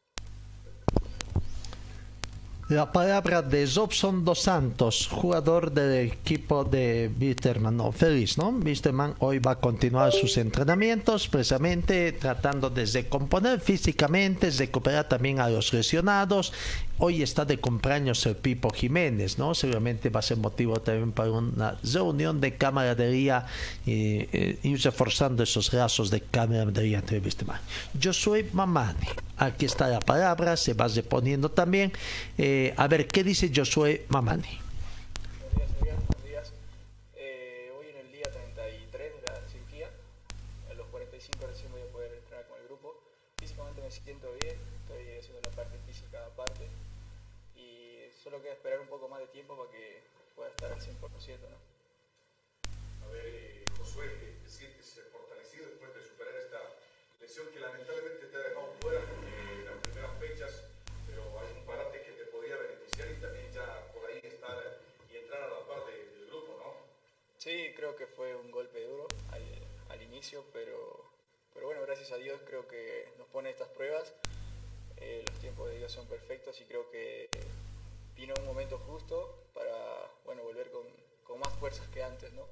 La palabra de Robson Dos Santos, jugador del equipo de Wisterman. No, feliz, ¿no? Wisterman hoy va a continuar sus entrenamientos, precisamente tratando de recomponer físicamente, recuperar también a los lesionados. Hoy está de cumpleaños el Pipo Jiménez, ¿no? Seguramente va a ser motivo también para una reunión de camaradería y eh, reforzando esos lazos de camaradería entre Wisterman. Yo soy Mamani. Aquí está la palabra, se va reponiendo también. Eh, a ver, ¿qué dice Josué Mamani? Creo que fue un golpe duro al, inicio, pero, pero bueno, gracias a Dios creo que nos pone estas pruebas. Eh, los tiempos de Dios son perfectos y creo que vino un momento justo para bueno, volver con, con más fuerzas que antes, ¿no?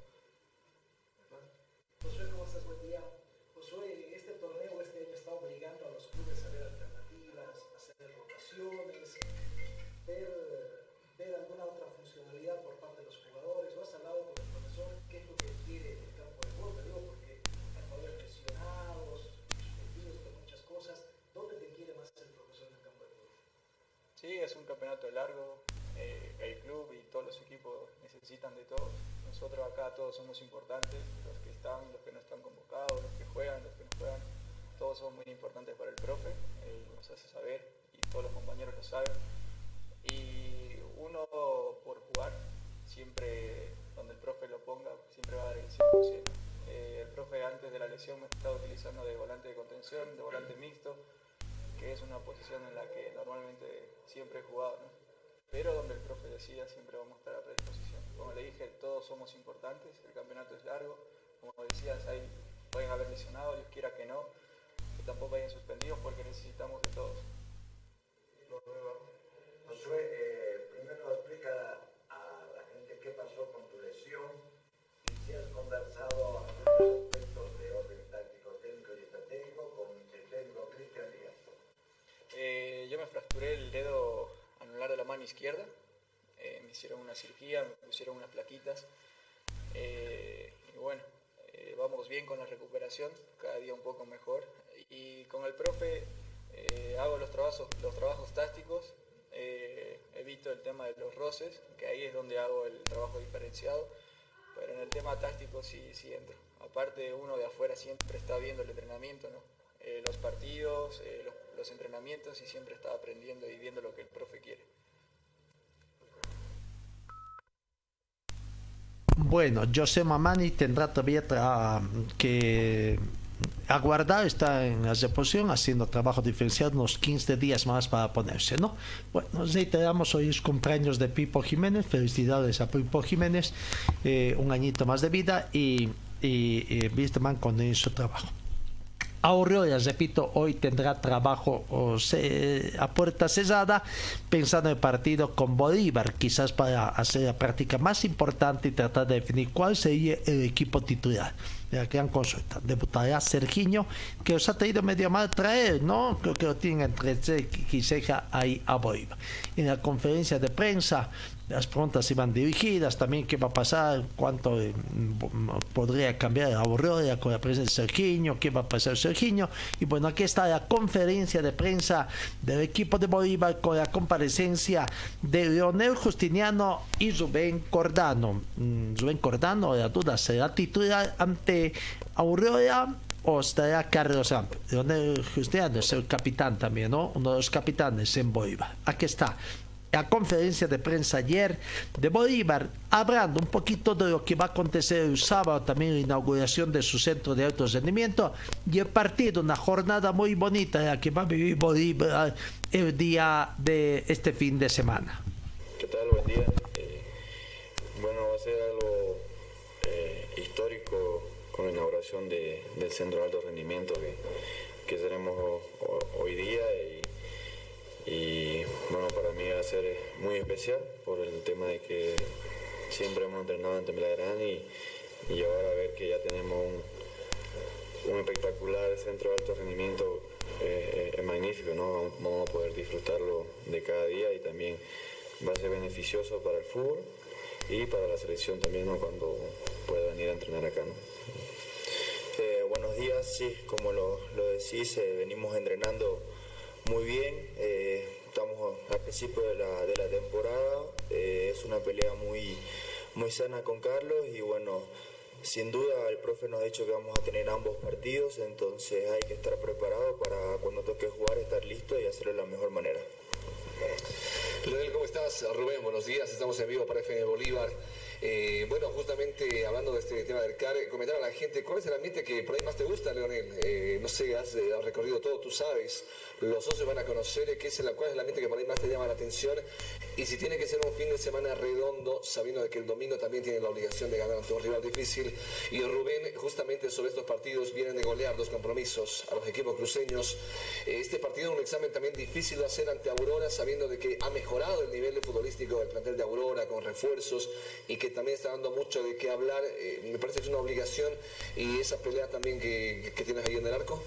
Largo, eh, el club y todos los equipos necesitan de todo. Nosotros acá todos somos importantes, los que están, los que no están convocados, los que juegan, los que no juegan. todos son muy importantes para el profe, él nos hace saber y todos los compañeros lo saben. Y uno por jugar, siempre donde el profe lo ponga, siempre va a dar el 100%. Eh, el profe antes de la lesión me estaba utilizando de volante de contención, de volante mixto, que es una posición en la que normalmente siempre he jugado. Pero donde el profe decida siempre vamos a estar a predisposición. Como le dije, todos somos importantes, el campeonato es largo, como decías, ahí pueden haber lesionado, Dios quiera que no, que tampoco hayan suspendidos porque necesitamos de todos. Josué, eh, primero explica a la gente qué pasó con tu lesión y si has conversado algunos aspectos de orden táctico, técnico y estratégico con el técnico Cristian Díaz. Eh, yo me fracturé el dedo de la mano izquierda, eh, me hicieron una cirugía, me pusieron unas plaquitas. Eh, y bueno, eh, vamos bien con la recuperación, cada día un poco mejor. Y con el profe hago los trabajos, los trabajos tácticos, evito el tema de los roces, que ahí es donde hago el trabajo diferenciado, pero en el tema táctico sí, sí entro. Aparte uno de afuera siempre está viendo el entrenamiento, ¿no? Los partidos, los, entrenamientos y siempre está aprendiendo y viendo lo que el profe quiere. Bueno, José Mamani tendrá todavía que aguardar, está en la reposición haciendo trabajo diferenciado unos 15 días más para ponerse, ¿no? Bueno, nos reiteramos, hoy es cumpleaños de Pipo Jiménez, felicidades a Pipo Jiménez, eh, un añito más de vida y, y, y con su trabajo. Aurora, repito, hoy tendrá trabajo o se- a puerta cerrada, pensando en el partido con Bolívar, quizás para hacer la práctica más importante y tratar de definir cuál sería el equipo titular. La gran consulta. Debutará Sergiño, que os ha traído medio mal traer, ¿no? Creo que lo tienen entre ceja ahí a Bolívar. En la conferencia de prensa, las preguntas iban dirigidas también qué va a pasar, cuánto eh, m- podría cambiar la Aurora con la presencia de Sergiño, qué va a pasar Sergiño. Y bueno, aquí está la conferencia de prensa del equipo de Bolívar con la comparecencia de Leonel Justiniano y Rubén Cordano. Mm, Rubén Cordano, la duda, ¿será titular ante Aurora? O estará Carlos Ramp. Leonel Justiniano es el capitán también, ¿no? Uno de los capitanes en Bolívar. Aquí está la conferencia de prensa ayer de Bolívar, hablando un poquito de lo que va a acontecer el sábado, también la inauguración de su centro de alto rendimiento y el partido, una jornada muy bonita la que va a vivir Bolívar el día de este fin de semana. ¿Qué tal? Buen día. Eh, bueno, va a ser algo eh, histórico la inauguración de- del Centro de Alto Rendimiento que, que tenemos ho- ho- hoy día y, bueno, para mí va a ser muy especial por el tema de que siempre hemos entrenado en Tembladrán y, y ahora ver que ya tenemos un, un espectacular centro de alto rendimiento eh, es magnífico, ¿no? Vamos a poder disfrutarlo de cada día y también va a ser beneficioso para el fútbol y para la selección también, ¿no? Cuando pueda venir a entrenar acá, ¿no? Buenos días, sí, como lo, lo decís, eh, venimos entrenando muy bien, eh, estamos al principio de la, de la temporada, eh, es una pelea muy, muy sana con Carlos y bueno, sin duda el profe nos ha dicho que vamos a tener ambos partidos, entonces hay que estar preparado para cuando toque jugar estar listo y hacerlo de la mejor manera. Leonel, ¿cómo estás? Rubén, buenos días. Estamos en vivo para FM Bolívar. Eh, bueno, justamente hablando de este tema del CAR, comentar a la gente cuál es el ambiente que por ahí más te gusta, Leonel. Eh, no sé, has, eh, has recorrido todo, tú sabes. Los socios van a conocer qué es el, cuál es el ambiente que por ahí más te llama la atención. Y si tiene que ser un fin de semana redondo, sabiendo de que el domingo también tiene la obligación de ganar ante un rival difícil. Y Rubén, justamente sobre estos partidos, vienen de golear dos compromisos a los equipos cruceños. Eh, este partido es un examen también difícil de hacer ante Aurora, sabiendo de que ha mejorado el nivel futbolístico del plantel de Aurora con refuerzos y que también está dando mucho de qué hablar. Eh, me parece que es una obligación y esa pelea también que, que tienes ahí en el arco.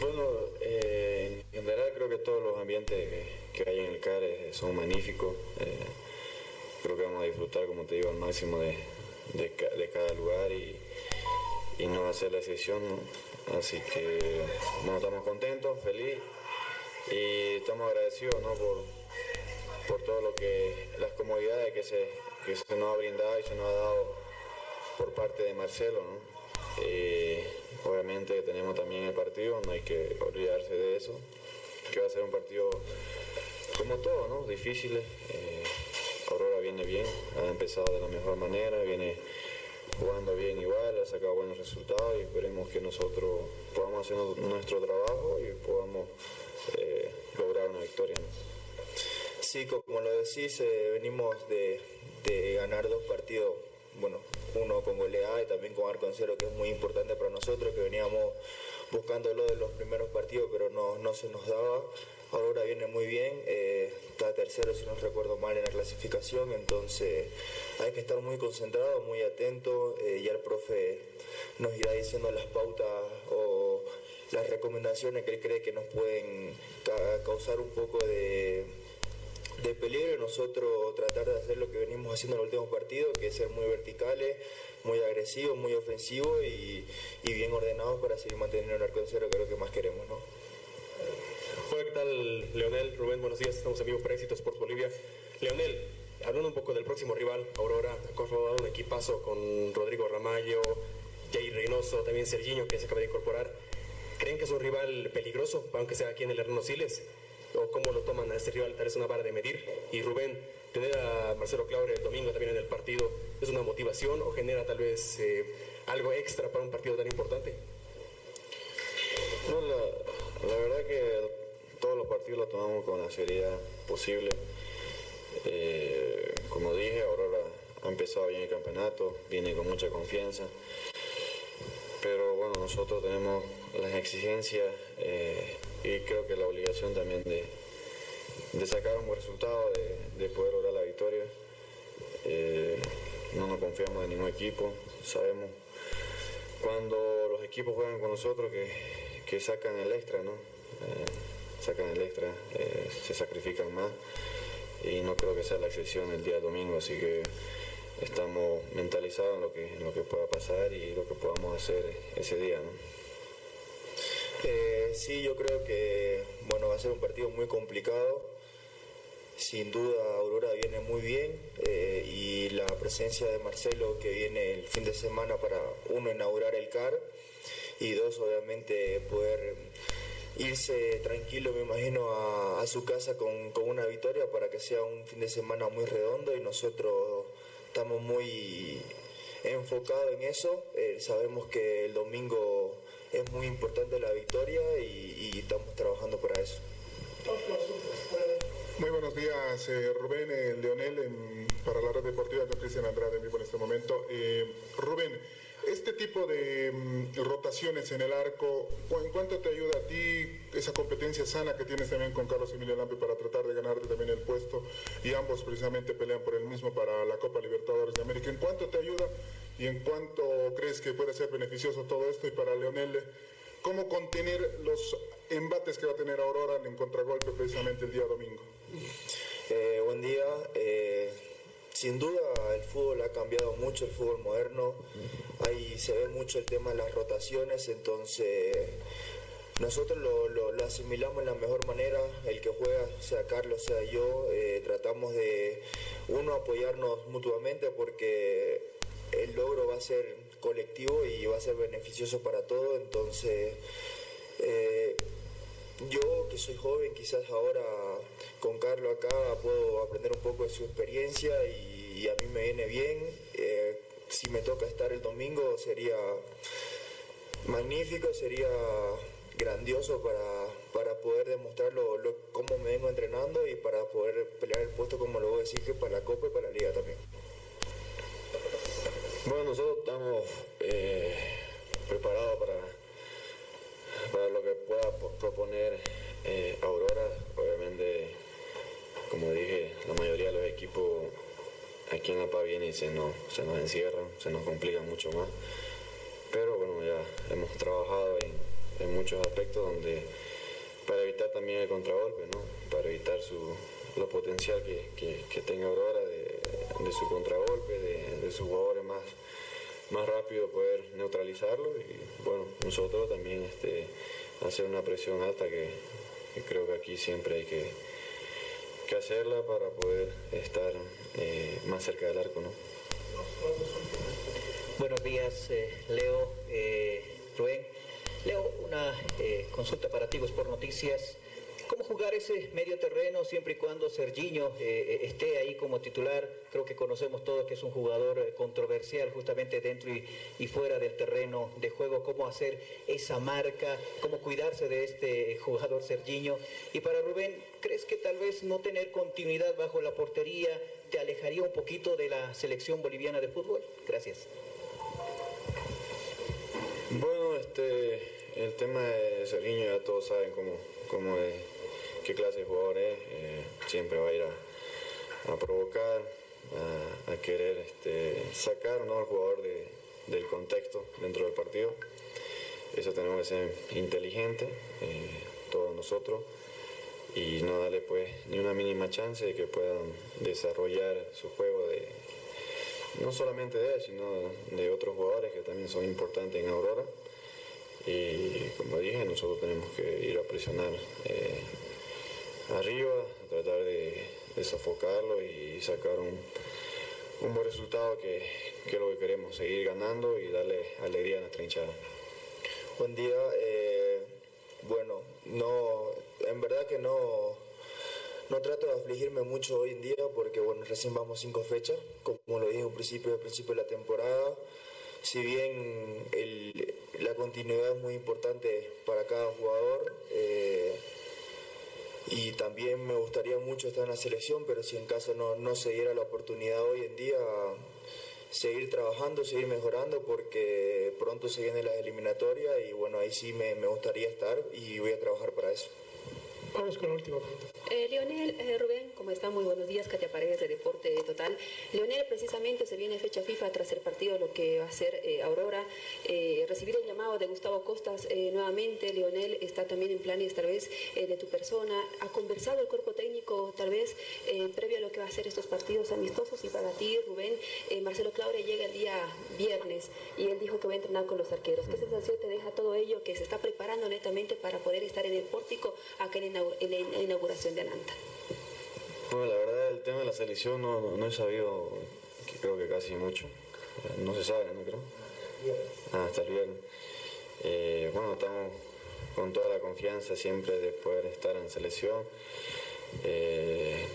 Bueno, eh, en general creo que todos los ambientes que, hay en el CAR eh, son magníficos. Eh, creo que vamos a disfrutar, como te digo, al máximo de, de ca- de cada lugar y, y no va a ser la excepción. Así que, estamos contentos, felices y estamos agradecidos ¿no? por, por todo lo que, las comodidades que se, que se nos ha brindado y se nos ha dado por parte de Marcelo. Eh, obviamente tenemos también el partido, no hay que olvidarse de eso, que va a ser un partido como todo, ¿no? Difícil. eh, Aurora viene bien, ha empezado de la mejor manera, viene jugando bien igual, ha sacado buenos resultados y esperemos que nosotros podamos hacer nuestro trabajo y podamos eh, lograr una victoria. Sí, como lo decís, eh, venimos de, de ganar dos partidos, bueno, uno con goleada y también con arco en cero, que es muy importante para nosotros, que veníamos buscándolo de los primeros partidos, pero no, no se nos daba. Aurora viene muy bien, eh, está tercero si no recuerdo mal en la clasificación, entonces hay que estar muy concentrado, muy atento, eh, ya el profe nos irá diciendo las pautas o las recomendaciones que él cree que nos pueden ca- causar un poco de, de peligro nosotros tratar de hacer lo que venimos haciendo en el último partido, que es ser muy verticales, muy agresivos, muy ofensivos y, bien ordenados para seguir manteniendo el arco en cero, que es lo que más queremos, ¿no? Hola, ¿qué tal? Leonel, Rubén, buenos días. Estamos en vivo para Éxito Sports Bolivia. Leonel, hablando un poco del próximo rival, Aurora, ha un equipazo con Rodrigo Ramallo, Jay Reynoso, también Serginho, que se acaba de incorporar. ¿Creen que es un rival peligroso, aunque sea aquí en el Hernán Siles? ¿O cómo lo toman a este rival? Tal vez una vara de medir. Y Rubén, tener a Marcelo Claure el domingo también en el partido, ¿es una motivación o genera tal vez eh, algo extra para un partido tan importante? No, la, la verdad que todos los partidos los tomamos con la seriedad posible. Eh, como dije, Aurora ha empezado bien el campeonato, viene con mucha confianza. Pero bueno, nosotros tenemos las exigencias eh, y creo que la obligación también de, de sacar un buen resultado, de, de poder lograr la victoria. Eh, no nos confiamos en ningún equipo, sabemos cuando los equipos juegan con nosotros que, que sacan el extra, ¿no? Eh, sacan el extra, eh, se sacrifican más y no creo que sea la excepción el día domingo, así que estamos mentalizados en lo que, en lo que pueda pasar y lo que podamos hacer ese día, ¿no? Eh, sí, yo creo que bueno va a ser un partido muy complicado. Sin duda Aurora viene muy bien eh, y la presencia de Marcelo que viene el fin de semana para uno inaugurar el CAR y dos obviamente poder irse tranquilo me imagino a, su casa con, con una victoria para que sea un fin de semana muy redondo y nosotros estamos muy enfocados en eso. Eh, sabemos que el domingo es muy importante la victoria y, estamos trabajando para eso. Muy buenos días, eh, Rubén, eh, Leonel, para la red deportiva, yo Cristian Andrade en vivo en este momento. Eh, Rubén, este tipo de mm, rotaciones en el arco, ¿cu- ¿en cuánto te ayuda a ti esa competencia sana que tienes también con Carlos Emilio Lampe para tratar de ganarte también el puesto? Y ambos precisamente pelean por el mismo para la Copa Libertadores de América. ¿En cuánto te ayuda y en cuánto crees que puede ser beneficioso todo esto? Y para Leonel, ¿cómo contener los embates que va a tener Aurora en contragolpe precisamente el día domingo? Eh, buen día. Eh, sin duda el fútbol ha cambiado mucho, el fútbol moderno. Ahí se ve mucho el tema de las rotaciones, entonces nosotros lo, lo- asimilamos en la mejor manera. El que juega, sea Carlos, sea yo, eh, tratamos de, uno, apoyarnos mutuamente porque el logro va a ser colectivo y va a ser beneficioso para todos. Entonces, eh, yo que soy joven, quizás ahora con Carlos acá puedo aprender un poco de su experiencia y, y a mí me viene bien. Eh, si me toca estar el domingo sería magnífico, sería grandioso para, para poder demostrar lo, cómo me vengo entrenando y para poder pelear el puesto como lo voy a decir que para la Copa y para la Liga también. Bueno, nosotros estamos eh, preparados para, para lo que pueda po- proponer eh, Aurora. Obviamente, como dije, la mayoría de los equipos aquí en La Paz vienen y se nos, se nos encierran, se nos complican mucho más. Pero bueno, ya hemos trabajado en, en muchos aspectos donde para evitar también el contragolpe, ¿no? para evitar su, lo potencial que, que- tenga Aurora de, de su contragolpe, de, de sus jugadores más, más rápido poder neutralizarlo y bueno, nosotros también este, hacer una presión alta que creo que aquí siempre hay que, que hacerla para poder estar eh, más cerca del arco. ¿no? Buenos días, eh, Leo. Eh, Rubén. Leo, una eh, consulta para ti, por Noticias. ¿Cómo jugar ese medio terreno siempre y cuando Serginho eh, esté ahí como titular? Creo que conocemos todos que es un jugador eh, controversial justamente dentro y, y, fuera del terreno de juego. ¿Cómo hacer esa marca? ¿Cómo cuidarse de este jugador Serginho? Y para Rubén, ¿crees que tal vez no tener continuidad bajo la portería te alejaría un poquito de la selección boliviana de fútbol? Gracias. Bueno, este, el tema de Serginho ya todos saben cómo, cómo es qué clase de jugador es, eh, siempre va a ir a, provocar, a, a querer este, sacar ¿no? al jugador de, del contexto dentro del partido. Eso tenemos que ser inteligentes, eh, todos nosotros, y no darle pues ni una mínima chance de que puedan desarrollar su juego de no solamente de él, sino de otros jugadores que también son importantes en Aurora. Y como dije, nosotros tenemos que ir a presionar eh, arriba, tratar de, de, sofocarlo y sacar un, un buen resultado que, que, es lo que queremos, seguir ganando y darle alegría a nuestra hinchada. Buen día, eh, bueno, no, en verdad que no, no trato de afligirme mucho hoy en día porque bueno, recién vamos cinco fechas, como lo dije al principio, al principio de la temporada, si bien el, la continuidad es muy importante para cada jugador, eh, y también me gustaría mucho estar en la selección, pero si en caso no, no se diera la oportunidad hoy en día, seguir trabajando, seguir mejorando, porque pronto se vienen las eliminatorias y bueno, ahí sí me, me gustaría estar y voy a trabajar para eso. Vamos con la última pregunta. Eh, Leonel, eh, Rubén, ¿cómo está? Muy buenos días, Katia Paredes de Deporte Total. Leonel, precisamente se viene fecha FIFA tras el partido, lo que va a ser eh, Aurora. Eh, recibir el llamado de Gustavo Costas eh, nuevamente, Leonel, está también en planes tal vez de tu persona. ¿Ha conversado el cuerpo técnico tal vez previo a lo que va a ser estos partidos amistosos? Y para ti, Rubén, Marcelo Claure llega el día viernes y él dijo que va a entrenar con los arqueros. ¿Qué sensación te deja todo ello que se está preparando netamente para poder estar en el pórtico acá en en la inauguración de Ananta? Bueno, la verdad el tema de la selección no, no he sabido, creo que casi mucho. No se sabe, ¿no creo? Ah, hasta el viernes. Eh, bueno, estamos con toda la confianza siempre de poder estar en selección. Eh,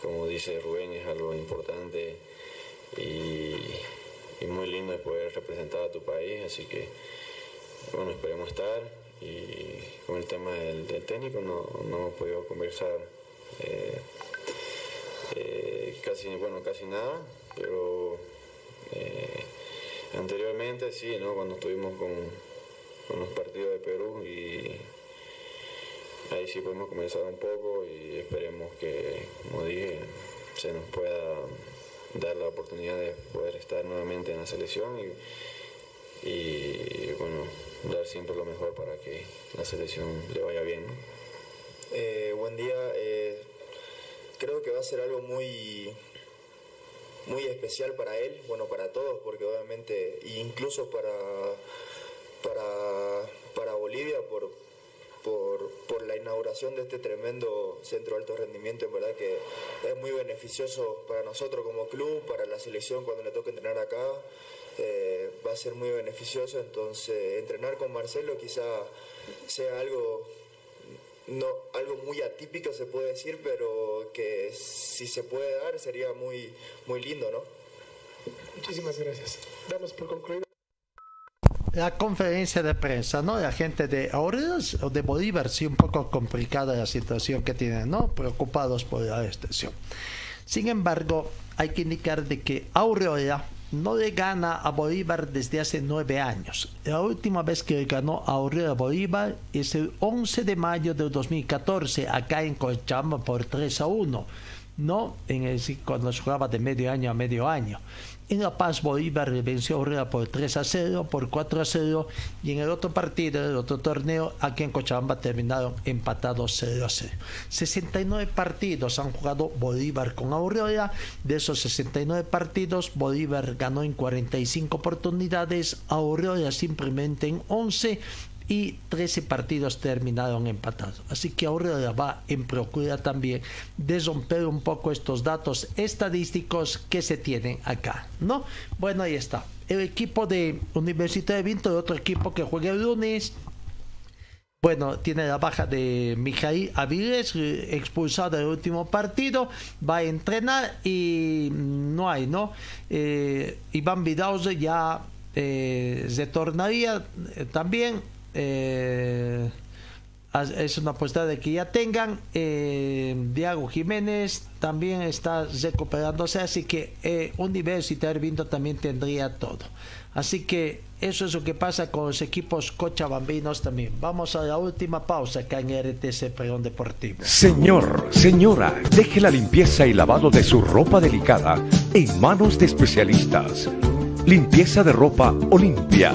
como dice Rubén, es algo importante y, muy lindo de poder representar a tu país, así que bueno, esperemos estar y con el tema del, técnico no, no, hemos podido conversar eh, eh, casi, bueno, casi nada, pero eh, anteriormente sí, ¿no? cuando estuvimos con, con, los partidos de Perú y ahí sí podemos conversar un poco y esperemos que, como dije, se nos pueda dar la oportunidad de poder estar nuevamente en la selección y, y bueno, dar siempre lo mejor para que la selección le vaya bien. Eh, buen día. Eh, creo que va a ser algo muy, muy especial para él, bueno, para todos, porque obviamente, incluso para, para, para Bolivia, por, por, por, la inauguración de este tremendo centro de alto rendimiento, en verdad que es muy beneficioso para nosotros como club, para la selección cuando le toque entrenar acá eh, va a ser muy beneficioso. Entonces, entrenar con Marcelo quizá sea algo, no, algo muy atípico, se puede decir, pero que si se puede dar sería muy, muy lindo, ¿no? Muchísimas gracias. Damos por concluido. La conferencia de prensa, ¿no? La gente de Aureas o de Bolívar, sí, un poco complicada la situación que tienen, ¿no? Preocupados por la extensión. Sin embargo, hay que indicar de que Aureola no le gana a Bolívar desde hace nueve años. La última vez que ganó a Aurora Bolívar es el 11 de mayo del 2014, acá en Cochabamba por 3 a 1. No en el, cuando jugaba de medio año a medio año. En La Paz, Bolívar venció a Aurora por 3 a 0, por 4 a 0. Y en el otro partido, en el otro torneo, aquí en Cochabamba terminaron empatados 0 a 0. 69 partidos han jugado Bolívar con Aurora. De esos 69 partidos, Bolívar ganó en 45 oportunidades, Aurora simplemente en 11 y 13 partidos terminaron empatados. Así que ahora va en procura también de romper un poco estos datos estadísticos que se tienen acá, ¿no? Bueno, ahí está. El equipo de Universidad de Vinto, otro equipo que juega el lunes, bueno, tiene la baja de Mijail Avilés, expulsado del último partido, va a entrenar y no hay, ¿no? Eh, Iván Vidauze ya eh, retornaría eh, también. Eh, es una apuesta de que ya tengan. Eh, Diego Jiménez también está recuperándose, así que eh, Universitario Vinto también tendría todo. Así que eso es lo que pasa con los equipos cochabambinos también. Vamos a la última pausa acá en RTC Pregón Deportivo. Señor, señora, deje la limpieza y lavado de su ropa delicada en manos de especialistas. Limpieza de ropa Olimpia.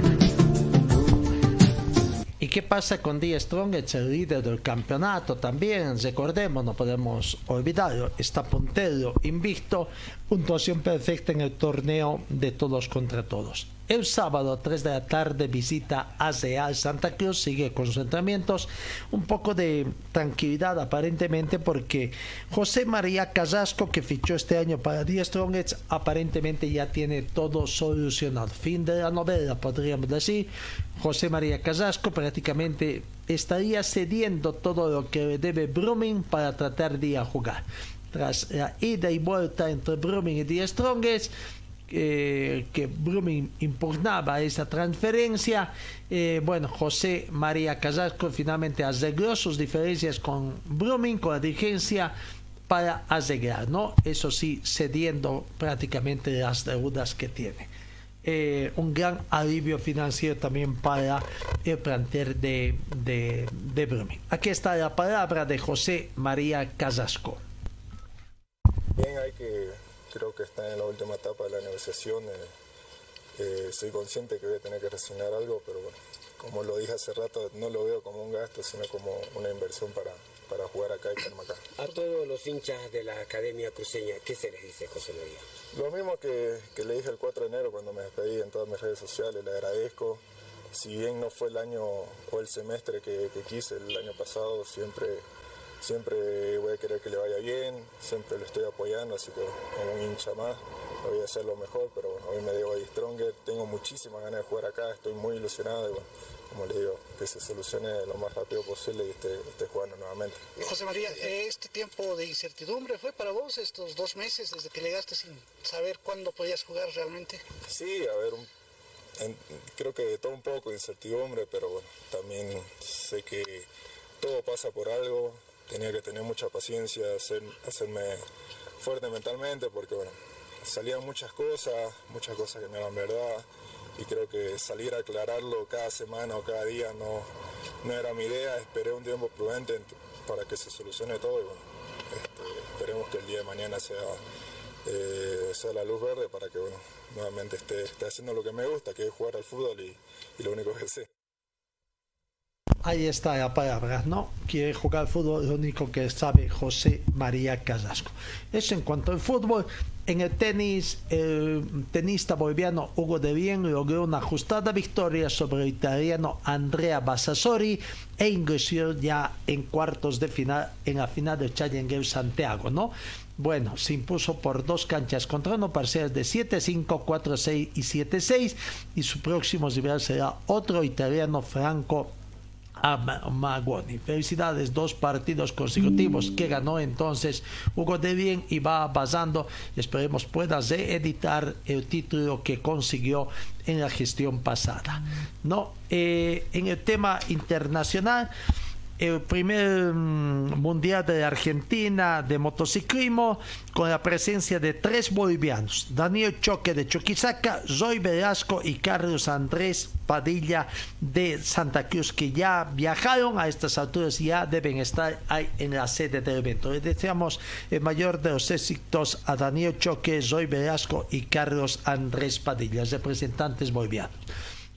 ¿Y qué pasa con Die Strong, el líder del campeonato también? Recordemos, no podemos olvidarlo, está puntero, invicto, puntuación perfecta en el torneo de todos contra todos. El sábado, 3 de la tarde, visita a Real Santa Cruz, sigue con sus entrenamientos. Un poco de tranquilidad aparentemente porque José María Casasco, que fichó este año para Die Strongets, aparentemente ya tiene todo solucionado. Fin de la novela, podríamos decir. José María Casasco prácticamente estaría cediendo todo lo que debe Brumming para tratar de ir a jugar. Tras la ida y vuelta entre Brumming y Die Strongets, que Brumming impugnaba esa transferencia. Eh, bueno, José María Casasco finalmente arregló sus diferencias con Brumming, con la dirigencia, para arreglar, ¿no? Eso sí, cediendo prácticamente las deudas que tiene. Eh, un gran alivio financiero también para el plantel de, de, de. Aquí está la palabra de José María Casasco. Bien, hay que, creo que está en la última etapa de la negociación. eh, eh, soy consciente que voy a tener que resignar algo, pero bueno, como lo dije hace rato, no lo veo como un gasto, sino como una inversión para, para jugar acá y quedarme acá. A todos los hinchas de la Academia Cruceña, ¿qué se les dice, José María? Lo mismo que, que le dije el 4 de enero cuando me despedí en todas mis redes sociales, le agradezco. Si bien no fue el año o el semestre que, que quise el año pasado, siempre, siempre voy a querer que le vaya bien, siempre lo estoy apoyando, así que como un hincha más voy a hacer lo mejor, pero bueno, hoy me debo a Stronger, tengo muchísimas ganas de jugar acá, estoy muy ilusionado y bueno, como le digo, que se solucione lo más rápido posible y esté, esté jugando nuevamente. José María, este tiempo de incertidumbre fue para vos estos dos meses desde que llegaste sin saber cuándo podías jugar realmente. Sí, a ver, un- en- creo que de todo un poco, incertidumbre, pero bueno, también sé que todo pasa por algo, tenía que tener mucha paciencia, hacer, hacerme fuerte mentalmente, porque bueno, salían muchas cosas, muchas cosas que no eran verdad, y creo que salir a aclararlo cada semana o cada día no, no era mi idea, esperé un tiempo prudente ent- para que se solucione todo y bueno, este, esperemos que el día de mañana sea eh, sea la luz verde para que bueno nuevamente esté, esté haciendo lo que me gusta, que es jugar al fútbol y lo único que sé. Ahí está la palabra, ¿no? Quiere jugar fútbol, lo único que sabe José María Casasco. Eso en cuanto al fútbol. En el tenis, el tenista boliviano Hugo de Bien logró una ajustada victoria sobre el italiano Andrea Bassasori e ingresó ya en cuartos de final en la final del Challenger Santiago, ¿no? Bueno, se impuso por dos canchas contra uno, parciales de 7-5, 4-6 y 7-6. Y su próximo rival será otro italiano Franco a Ma- Magoni. Felicidades, dos partidos consecutivos que ganó entonces Hugo de Bien y va avanzando. Esperemos pueda reeditar el título que consiguió en la gestión pasada. No, Eh, en el tema internacional. El primer mm, mundial de Argentina de motociclismo con la presencia de tres bolivianos, Daniel Choque de Chuquisaca, Zoe Velasco y Carlos Andrés Padilla de Santa Cruz, que ya viajaron a estas alturas y ya deben estar ahí en la sede del evento. Le deseamos el mayor de los éxitos a Daniel Choque, Zoe Velasco y Carlos Andrés Padilla, representantes bolivianos.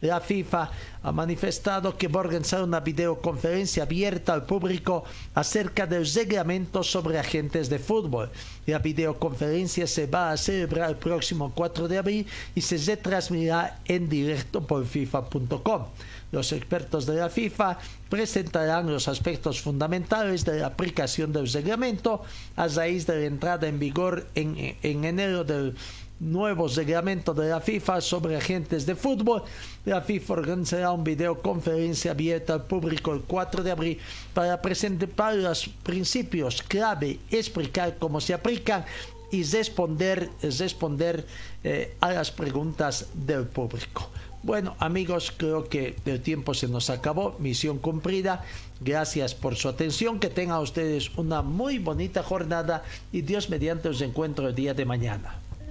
La FIFA ha manifestado que va a organizar una videoconferencia abierta al público acerca del reglamento sobre agentes de fútbol. La videoconferencia se va a celebrar el próximo 4 de abril y se retransmitirá en directo por FIFA.com. Los expertos de la FIFA presentarán los aspectos fundamentales de la aplicación del reglamento a raíz de la entrada en vigor en, en enero del nuevo reglamento de la FIFA sobre agentes de fútbol. La FIFA organizará una videoconferencia abierta al público el 4 de abril para presentar los principios clave, explicar cómo se aplican y responder, responder eh, a las preguntas del público. Bueno, amigos, creo que el tiempo se nos acabó. Misión cumplida. Gracias por su atención. Que tengan ustedes una muy bonita jornada y Dios mediante os encuentro el día de mañana.